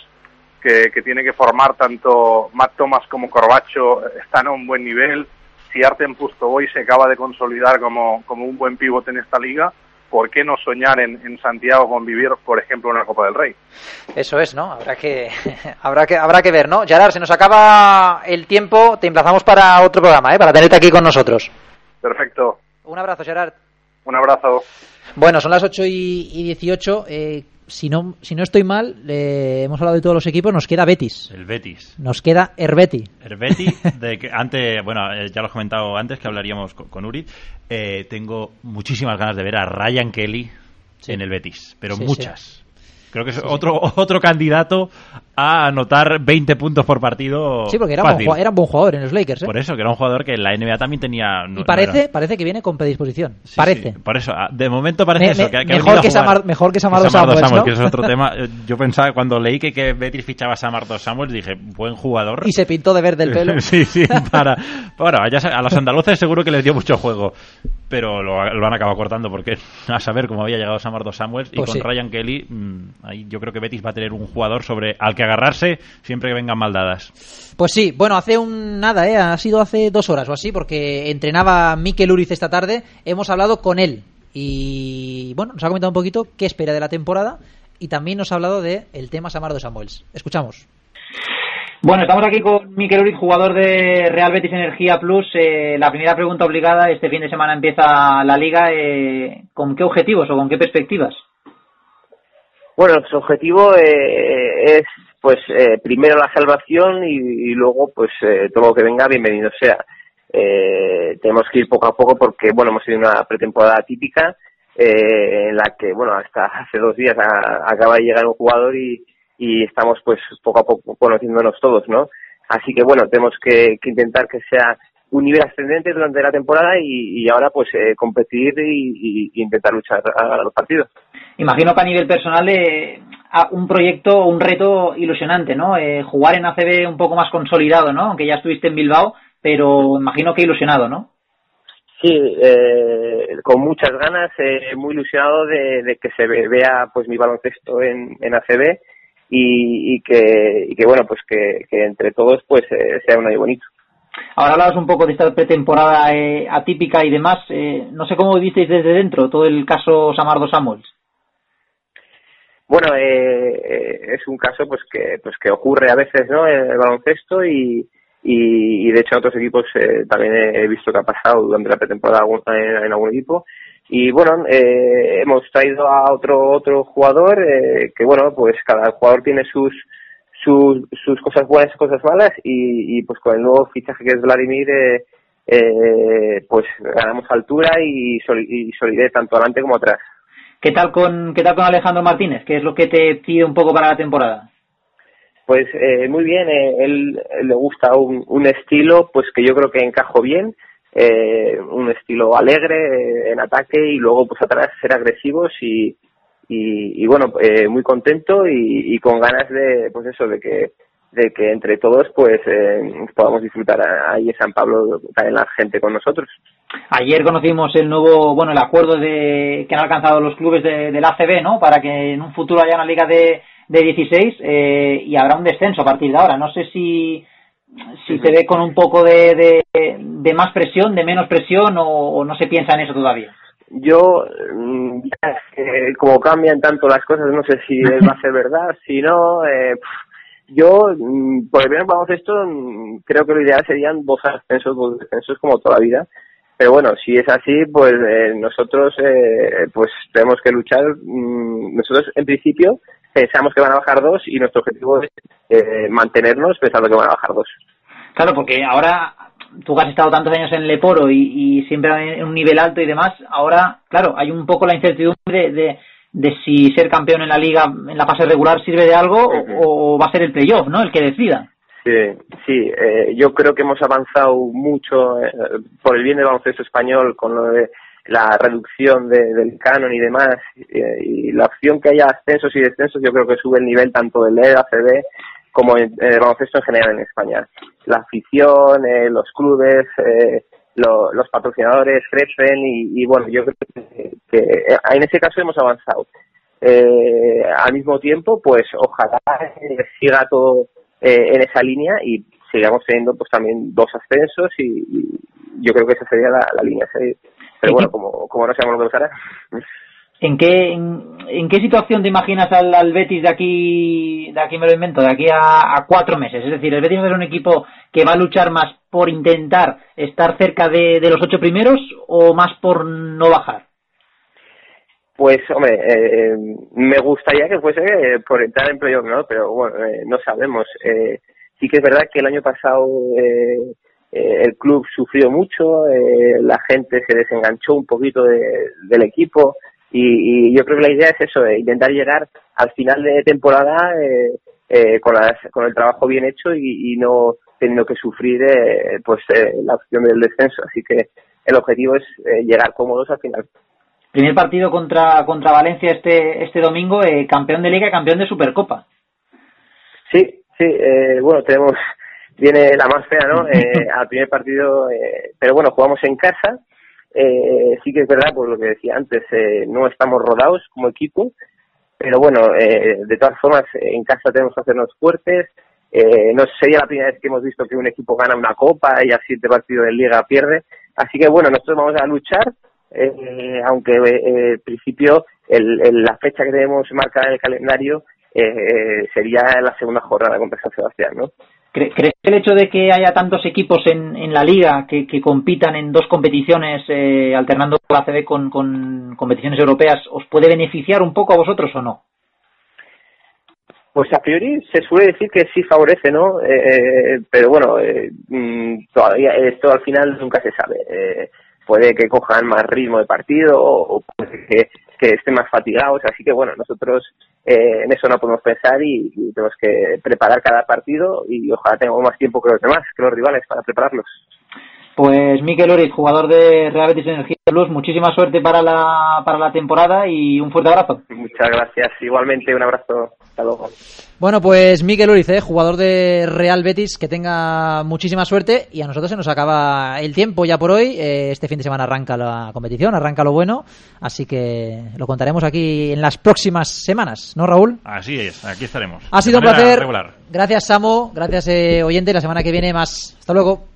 S13: que, que, tiene que formar tanto Matt Thomas como Corbacho están a un buen nivel, si Artem Pustovoy se acaba de consolidar como, como un buen pivote en esta liga, ¿por qué no soñar en, en, Santiago con vivir, por ejemplo, en la Copa del Rey?
S5: Eso es, ¿no? Habrá que, <laughs> habrá que, habrá que ver, ¿no? Gerard, se nos acaba el tiempo, te emplazamos para otro programa, ¿eh? Para tenerte aquí con nosotros.
S13: Perfecto.
S5: Un abrazo, Gerard.
S13: Un abrazo.
S5: Bueno, son las 8 y, 18. Eh, si no, si no estoy mal, hemos hablado de todos los equipos, nos queda Betis.
S6: El Betis.
S5: Nos queda Herbeti.
S6: Herbeti, <laughs> de que antes, bueno, eh, ya lo he comentado antes que hablaríamos con, Uri. Eh, tengo muchísimas ganas de ver a Ryan Kelly en el Betis, pero muchas. Creo que es otro, <laughs> otro candidato a anotar 20 puntos por partido.
S5: Sí, porque era, un buen jugador en los Lakers. ¿eh?
S6: Por eso, que era un jugador que en la NBA también tenía.
S5: y parece, parece que viene con predisposición. parece.
S6: por eso, ah, de momento parece eso. Que,
S5: mejor, que Samar, mejor que Samardo
S6: Samuels. que es otro <laughs> tema. Yo pensaba, cuando leí que, que Betis fichaba a Samardo Samuels, dije, buen jugador.
S5: Y se pintó de verde el pelo. <laughs>
S6: sí, sí, para. Bueno, a los andaluces seguro que les dio mucho juego pero lo, han acabado cortando porque a saber cómo había llegado Samardo Samuels y pues con Ryan Kelly mm, ahí yo creo que Betis va a tener un jugador sobre al que agarrarse siempre que vengan maldadas
S5: pues sí bueno hace un nada ¿eh? ha sido hace dos horas o así porque entrenaba Mikel Uriz esta tarde hemos hablado con él
S14: y bueno, nos ha comentado un poquito qué espera de la temporada y también nos ha hablado de el tema Samardo Samuels. Escuchamos.
S5: Bueno, estamos aquí con Miquel Uriz, jugador de Real Betis Energía Plus. Eh, la primera pregunta obligada, este fin de semana empieza la liga. Eh, ¿Con qué objetivos o con qué perspectivas?
S15: Bueno, nuestro objetivo eh, es, pues, eh, primero la salvación y, luego, pues, eh, todo lo que venga, bienvenido sea. tenemos que ir poco a poco porque, bueno, hemos tenido una pretemporada típica en la que, bueno, hasta <laughs> hace dos días acaba de llegar un jugador y, y estamos pues poco a poco conociéndonos todos, ¿no? Así que bueno, tenemos que, intentar que sea un nivel ascendente durante la temporada y, ahora pues eh, competir y, intentar luchar a, los partidos.
S5: Imagino que a nivel personal eh, un proyecto, un reto ilusionante, ¿no? Eh, jugar en ACB un poco más consolidado, ¿no? Aunque ya estuviste en Bilbao, pero imagino que ilusionado, ¿no?
S15: Sí, eh, con muchas ganas, eh, muy ilusionado de, que se vea pues mi baloncesto en, en ACB y, que, y que bueno, pues que, entre todos pues eh, sea un año bonito.
S5: Ahora hablabas un poco de esta pretemporada eh, atípica y demás. Eh, no sé cómo visteis desde dentro todo el caso Samardo Samuels.
S15: Bueno, es un caso pues que pues que ocurre a veces, ¿no? El baloncesto y, y, de hecho en otros equipos también he visto que ha pasado durante la pretemporada en algún equipo y bueno eh, hemos traído a otro otro jugador eh, que bueno pues cada jugador tiene sus sus, sus cosas buenas y cosas malas y, y, pues con el nuevo fichaje que es Vladimir eh, eh pues ganamos altura y, y solidez tanto adelante como atrás
S5: ¿Qué tal con qué tal con Alejandro Martínez? ¿Qué es lo que te pide un poco para la temporada?
S15: Pues eh, muy bien, eh, él, le gusta un, un estilo pues que yo creo que encajo bien eh, un estilo alegre eh, en ataque y luego pues atrás ser agresivos y, y, bueno eh, muy contento y, con ganas de pues eso de que de que entre todos pues eh, podamos disfrutar ahí en San Pablo en la gente con nosotros
S5: ayer conocimos el nuevo bueno el acuerdo de que han alcanzado los clubes de, del ACB no para que en un futuro haya una liga de de 16 eh, y habrá un descenso a partir de ahora no sé si si se ve con un poco de, de, más presión, de menos presión o, no se piensa en eso todavía.
S15: Yo, mm, como cambian tanto las cosas, no sé si va a ser verdad, si no, eh, yo, mm, por el bien vamos esto, mm, creo que lo ideal serían dos ascensos, dos descensos como toda la vida. Pero bueno, si es así, pues eh, nosotros eh, pues tenemos que luchar. nosotros, en principio, pensamos que van a bajar dos y nuestro objetivo es eh, mantenernos pensando que van a bajar dos.
S5: Claro, porque ahora tú has estado tantos años en Leporo y, y siempre en un nivel alto y demás, ahora, claro, hay un poco la incertidumbre de, de, si ser campeón en la liga, en la fase regular, sirve de algo o, va a ser el playoff, ¿no? El que decida.
S15: Sí, sí, eh, yo creo que hemos avanzado mucho eh, por el bien del baloncesto español con lo de la reducción del canon y demás, y la opción que haya ascensos y descensos, yo creo que sube el nivel tanto del EACB como en, el baloncesto en general en España. La afición, eh, los clubes, eh, los patrocinadores crecen y, bueno, yo creo que, eh, en ese caso hemos avanzado. al mismo tiempo, pues ojalá siga todo en esa línea y sigamos teniendo pues también dos ascensos y, yo creo que esa sería la, línea Pero bueno, como, como no sabemos lo que pasará.
S5: ¿En qué, en, qué situación te imaginas al, al, Betis de aquí, de aquí me lo invento, de aquí a, cuatro meses? Es decir, ¿el Betis va a ser un equipo que va a luchar más por intentar estar cerca de, los ocho primeros o más por no bajar?
S15: Pues, hombre, eh, me gustaría que fuese eh, por entrar en playoff, ¿no? Pero bueno, eh, no sabemos. sí que es verdad que el año pasado el club sufrió mucho, la gente se desenganchó un poquito del equipo, y, yo creo que la idea es eso, intentar llegar al final de temporada eh, eh, con, con el trabajo bien hecho y, no teniendo que sufrir eh, pues la opción del descenso. Así que el objetivo es llegar cómodos al final.
S5: Primer partido contra contra Valencia este este domingo, campeón de liga y campeón de Supercopa.
S15: Sí, sí, bueno, tenemos <laughs> viene la más fea, ¿no? <laughs> al primer partido, pero bueno, jugamos en casa eh, sí que es verdad, por lo que decía antes, eh, no estamos rodados como equipo, pero bueno, eh, de todas formas, en casa tenemos que hacernos fuertes. Eh, no sería la primera vez que hemos visto que un equipo gana una copa y así de partido de liga pierde. Así que bueno, nosotros vamos a luchar eh, aunque en eh, principio el, la fecha que tenemos marcada en el calendario eh, sería la segunda jornada con San Sebastián, ¿no?
S5: ¿Crees que el hecho de que haya tantos equipos en, en la liga que, que compitan en dos competiciones, eh, alternando la CB con, con competiciones europeas, os puede beneficiar un poco a vosotros o no?
S15: Pues a priori se suele decir que sí favorece, ¿no? Eh, pero bueno, eh, mm, todavía esto al final nunca se sabe. Puede que cojan más ritmo de partido o puede que, que estén más fatigados. Así que bueno, nosotros eh, en eso no podemos pensar y, y, tenemos que preparar cada partido y ojalá tengamos más tiempo que los demás, que los rivales, para prepararlos.
S5: Pues Miquel Oriz, jugador de Real Betis Energía Plus, muchísima suerte para la, para la temporada y un fuerte abrazo.
S15: Muchas gracias, igualmente un abrazo. Hasta luego.
S10: Bueno, pues Miquel Uriz, ¿eh? jugador de Real Betis, que tenga muchísima suerte y a nosotros se nos acaba el tiempo ya por hoy. Eh, este fin de semana arranca la competición, arranca lo bueno, así que lo contaremos aquí en las próximas semanas, ¿no, Raúl?
S6: Así es, aquí estaremos.
S10: Ha sido un placer. Gracias, Samo. Gracias, eh, oyente. La semana que viene más. Hasta luego.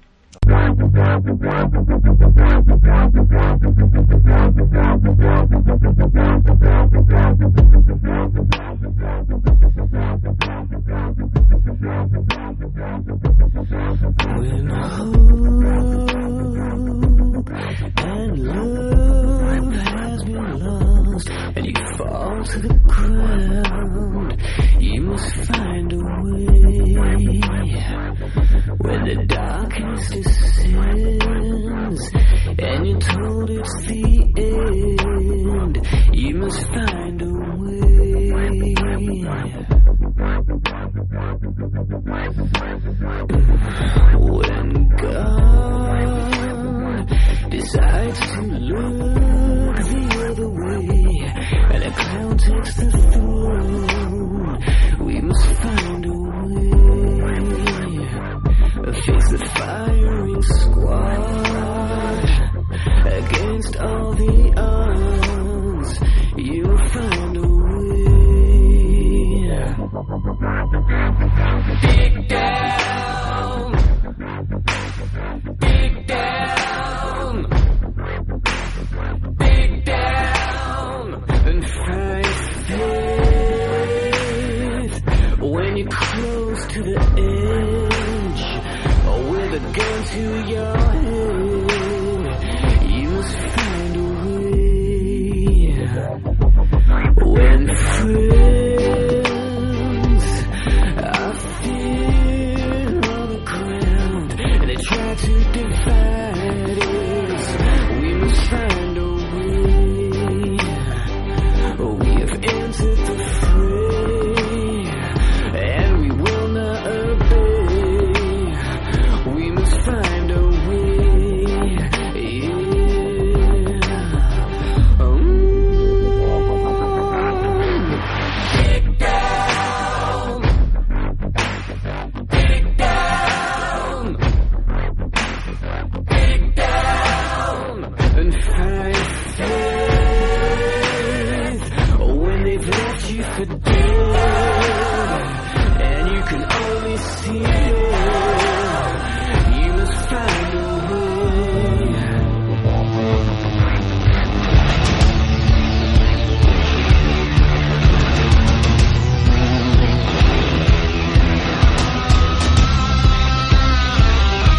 S10: To the ground, you must find. When the darkness descends and you're told it's the end, you must find a way. When God decides to look the other way and a clown takes the Hiring squad.